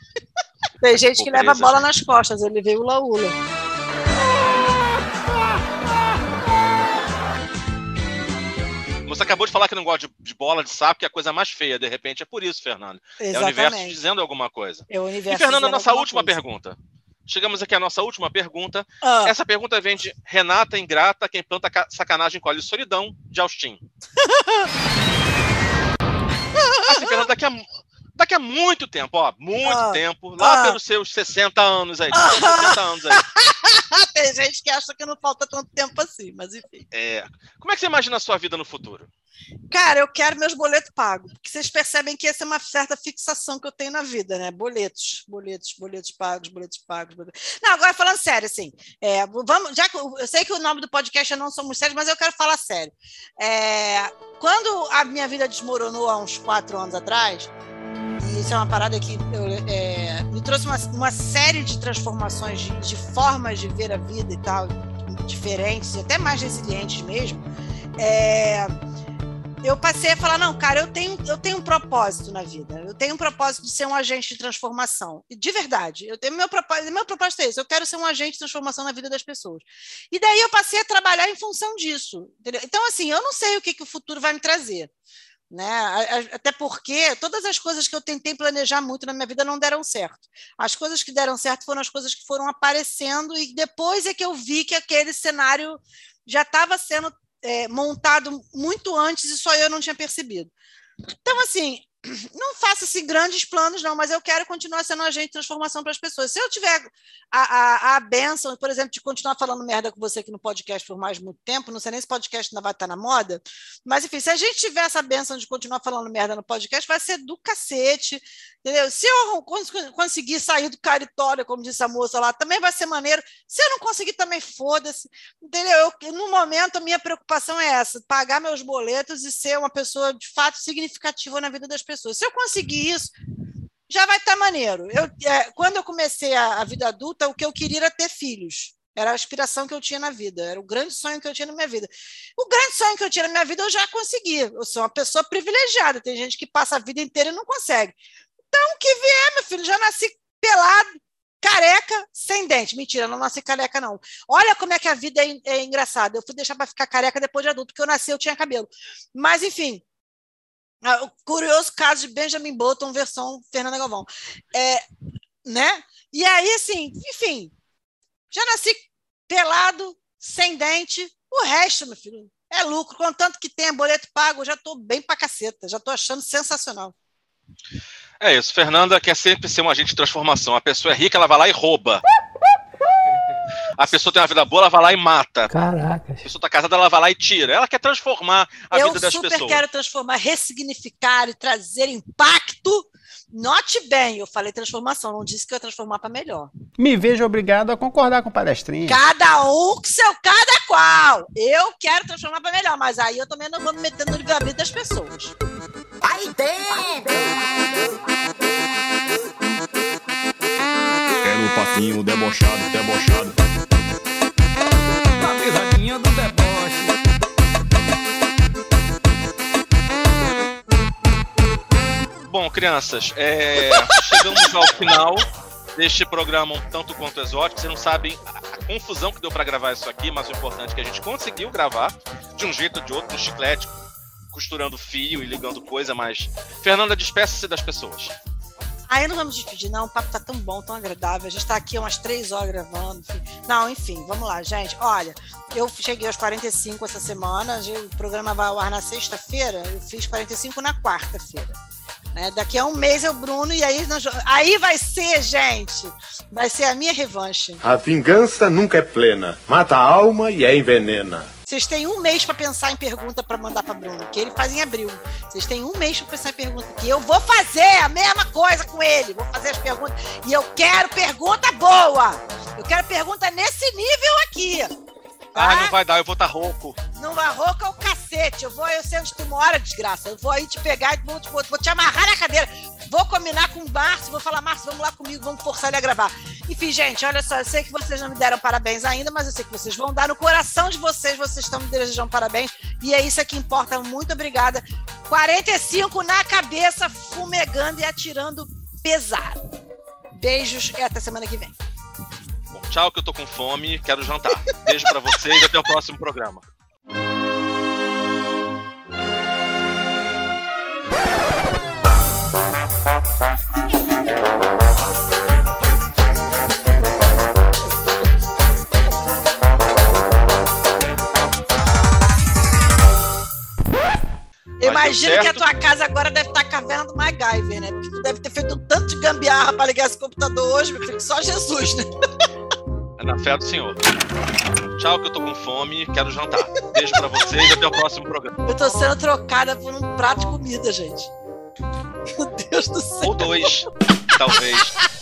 Tem gente que Pobreza, leva bola gente. nas costas, ele veio ula-ula. Você acabou de falar que não gosta de, de bola, de saco, que é a coisa mais feia, de repente. É por isso, Fernando. É o universo Exatamente. dizendo alguma coisa. É o universo E, Fernanda, dizendo nossa última coisa. pergunta. Chegamos aqui à nossa última pergunta. Ah. Essa pergunta vem de Renata Ingrata, quem planta ca- sacanagem colhe solidão, de Austin. assim, Fernanda, daqui a, daqui a muito tempo, ó, muito Ah. tempo, lá Ah. pelos seus 60 anos aí, seus 60 anos aí. Tem gente que acha que não falta tanto tempo assim, mas enfim. É, como é que você imagina a sua vida no futuro? Cara, eu quero meus boletos pagos, porque vocês percebem que essa é uma certa fixação que eu tenho na vida, né? Boletos, boletos, boletos pagos, boletos pagos. Boletos... Não, agora falando sério, assim, é, vamos, já que eu eu sei que o nome do podcast é Não Somos Sérios, mas eu quero falar sério. É, quando a minha vida desmoronou há uns quatro anos atrás, isso é uma parada que eu, é, me trouxe uma, uma série de transformações, de, de formas de ver a vida e tal, diferentes, e até mais resilientes mesmo. É, eu passei a falar, não, cara, eu tenho, eu tenho um propósito na vida. Eu tenho um propósito de ser um agente de transformação. De verdade, eu tenho meu propósito, meu propósito é esse, eu quero ser um agente de transformação na vida das pessoas. E daí eu passei a trabalhar em função disso. Entendeu? Então, assim, eu não sei o que, que o futuro vai me trazer. Né? Até porque todas as coisas que eu tentei planejar muito na minha vida não deram certo. As coisas que deram certo foram as coisas que foram aparecendo, e depois é que eu vi que aquele cenário já estava sendo é, montado muito antes e só eu não tinha percebido. Então, assim, não faço assim, grandes planos, não, mas eu quero continuar sendo um agente de transformação para as pessoas. Se eu tiver a, a, a benção, por exemplo, de continuar falando merda com você aqui no podcast por mais muito tempo, não sei nem se podcast ainda vai estar na moda, mas enfim, se a gente tiver essa benção de continuar falando merda no podcast, vai ser do cacete, entendeu? Se eu conseguir sair do caritório, como disse a moça lá, também vai ser maneiro. Se eu não conseguir, também foda-se, entendeu? Eu, no momento, a minha preocupação é essa, pagar meus boletos e ser uma pessoa de fato significativa na vida das pessoas. Se eu conseguir isso, já vai estar tá maneiro. Eu, é, quando eu comecei a, a, vida adulta, o que eu queria era ter filhos. Era a aspiração que eu tinha na vida, era o grande sonho que eu tinha na minha vida. O grande sonho que eu tinha na minha vida eu já consegui. Eu sou uma pessoa privilegiada. Tem gente que passa a vida inteira e não consegue. Então, o que vier, meu filho, já nasci pelado, careca, sem dente. Mentira, não nasci careca, não. Olha como é que a vida é, é engraçada. Eu fui deixar para ficar careca depois de adulto, porque eu nasci, eu tinha cabelo. Mas, enfim, o curioso caso de Benjamin Button, versão Fernanda Galvão. É, né? E aí, assim, enfim, já nasci pelado, sem dente, o resto, meu filho, é lucro. Contanto que tenha boleto pago, eu já estou bem pra caceta, já estou achando sensacional. É isso, Fernanda quer sempre ser um agente de transformação. A pessoa é rica, ela vai lá e rouba. A pessoa tem uma vida boa, ela vai lá e mata. Caraca. A pessoa tá casada, ela vai lá e tira. Ela quer transformar a eu vida das pessoas. Eu super quero transformar, ressignificar e trazer impacto. Note bem, eu falei transformação, não disse que eu ia transformar para melhor. Me vejo obrigado a concordar com o palestrinha. Cada um com seu cada qual. Eu quero transformar para melhor, mas aí eu também não vou me meter no livre-arbítrio das pessoas. Aí dentro! Quero um papinho debochado, debochado. A pisadinha do deboche. Bom, crianças, é... chegamos ao final deste programa um tanto quanto exótico. Vocês não sabem a confusão que deu para gravar isso aqui, mas o importante é que a gente conseguiu gravar de um jeito ou de outro, no chiclete, costurando fio e ligando coisa, mas. Fernanda, despeça-se das pessoas. Aí não vamos despedir, não. O papo tá tão bom, tão agradável. A gente tá aqui umas três horas gravando. Enfim. Não, enfim, vamos lá, gente. Olha, eu cheguei aos 45 essa semana. O programa vai ao ar na sexta-feira. Eu fiz 45 na quarta-feira. Né? Daqui a um mês é o Bruno, e aí, nós... aí vai ser, gente. Vai ser a minha revanche. A vingança nunca é plena. Mata a alma e é envenena. Vocês têm um mês para pensar em pergunta para mandar para Bruno, que ele faz em abril. Vocês têm um mês para pensar em pergunta, que eu vou fazer a mesma coisa com ele. Vou fazer as perguntas. E eu quero pergunta boa. Eu quero pergunta nesse nível aqui. Ah, não vai dar, eu vou estar tá rouco. Não vai rouco é o cacete. Eu vou, eu sei onde tu mora, desgraça. Eu vou aí te pegar e vou, vou, vou te amarrar na cadeira. Vou combinar com o Márcio, vou falar, Márcio, vamos lá comigo, vamos forçar ele a gravar. Enfim, gente, olha só, eu sei que vocês não me deram parabéns ainda, mas eu sei que vocês vão dar no coração de vocês, vocês estão me desejando parabéns. E é isso que importa. Muito obrigada. 45 na cabeça, fumegando e atirando pesado. Beijos e até semana que vem. Tchau, que eu tô com fome, quero jantar. Beijo para vocês e até o próximo programa. Imagina que a tua casa agora deve estar a caverna do MacGyver, né? Porque tu deve ter feito tanto de gambiarra para ligar esse computador hoje, meu filho, só Jesus, né? Na fé do Senhor. Tchau, que eu tô com fome, quero jantar. Beijo para vocês e até o próximo programa. Eu tô sendo trocada por um prato de comida, gente. Meu Deus do céu. Ou dois, talvez.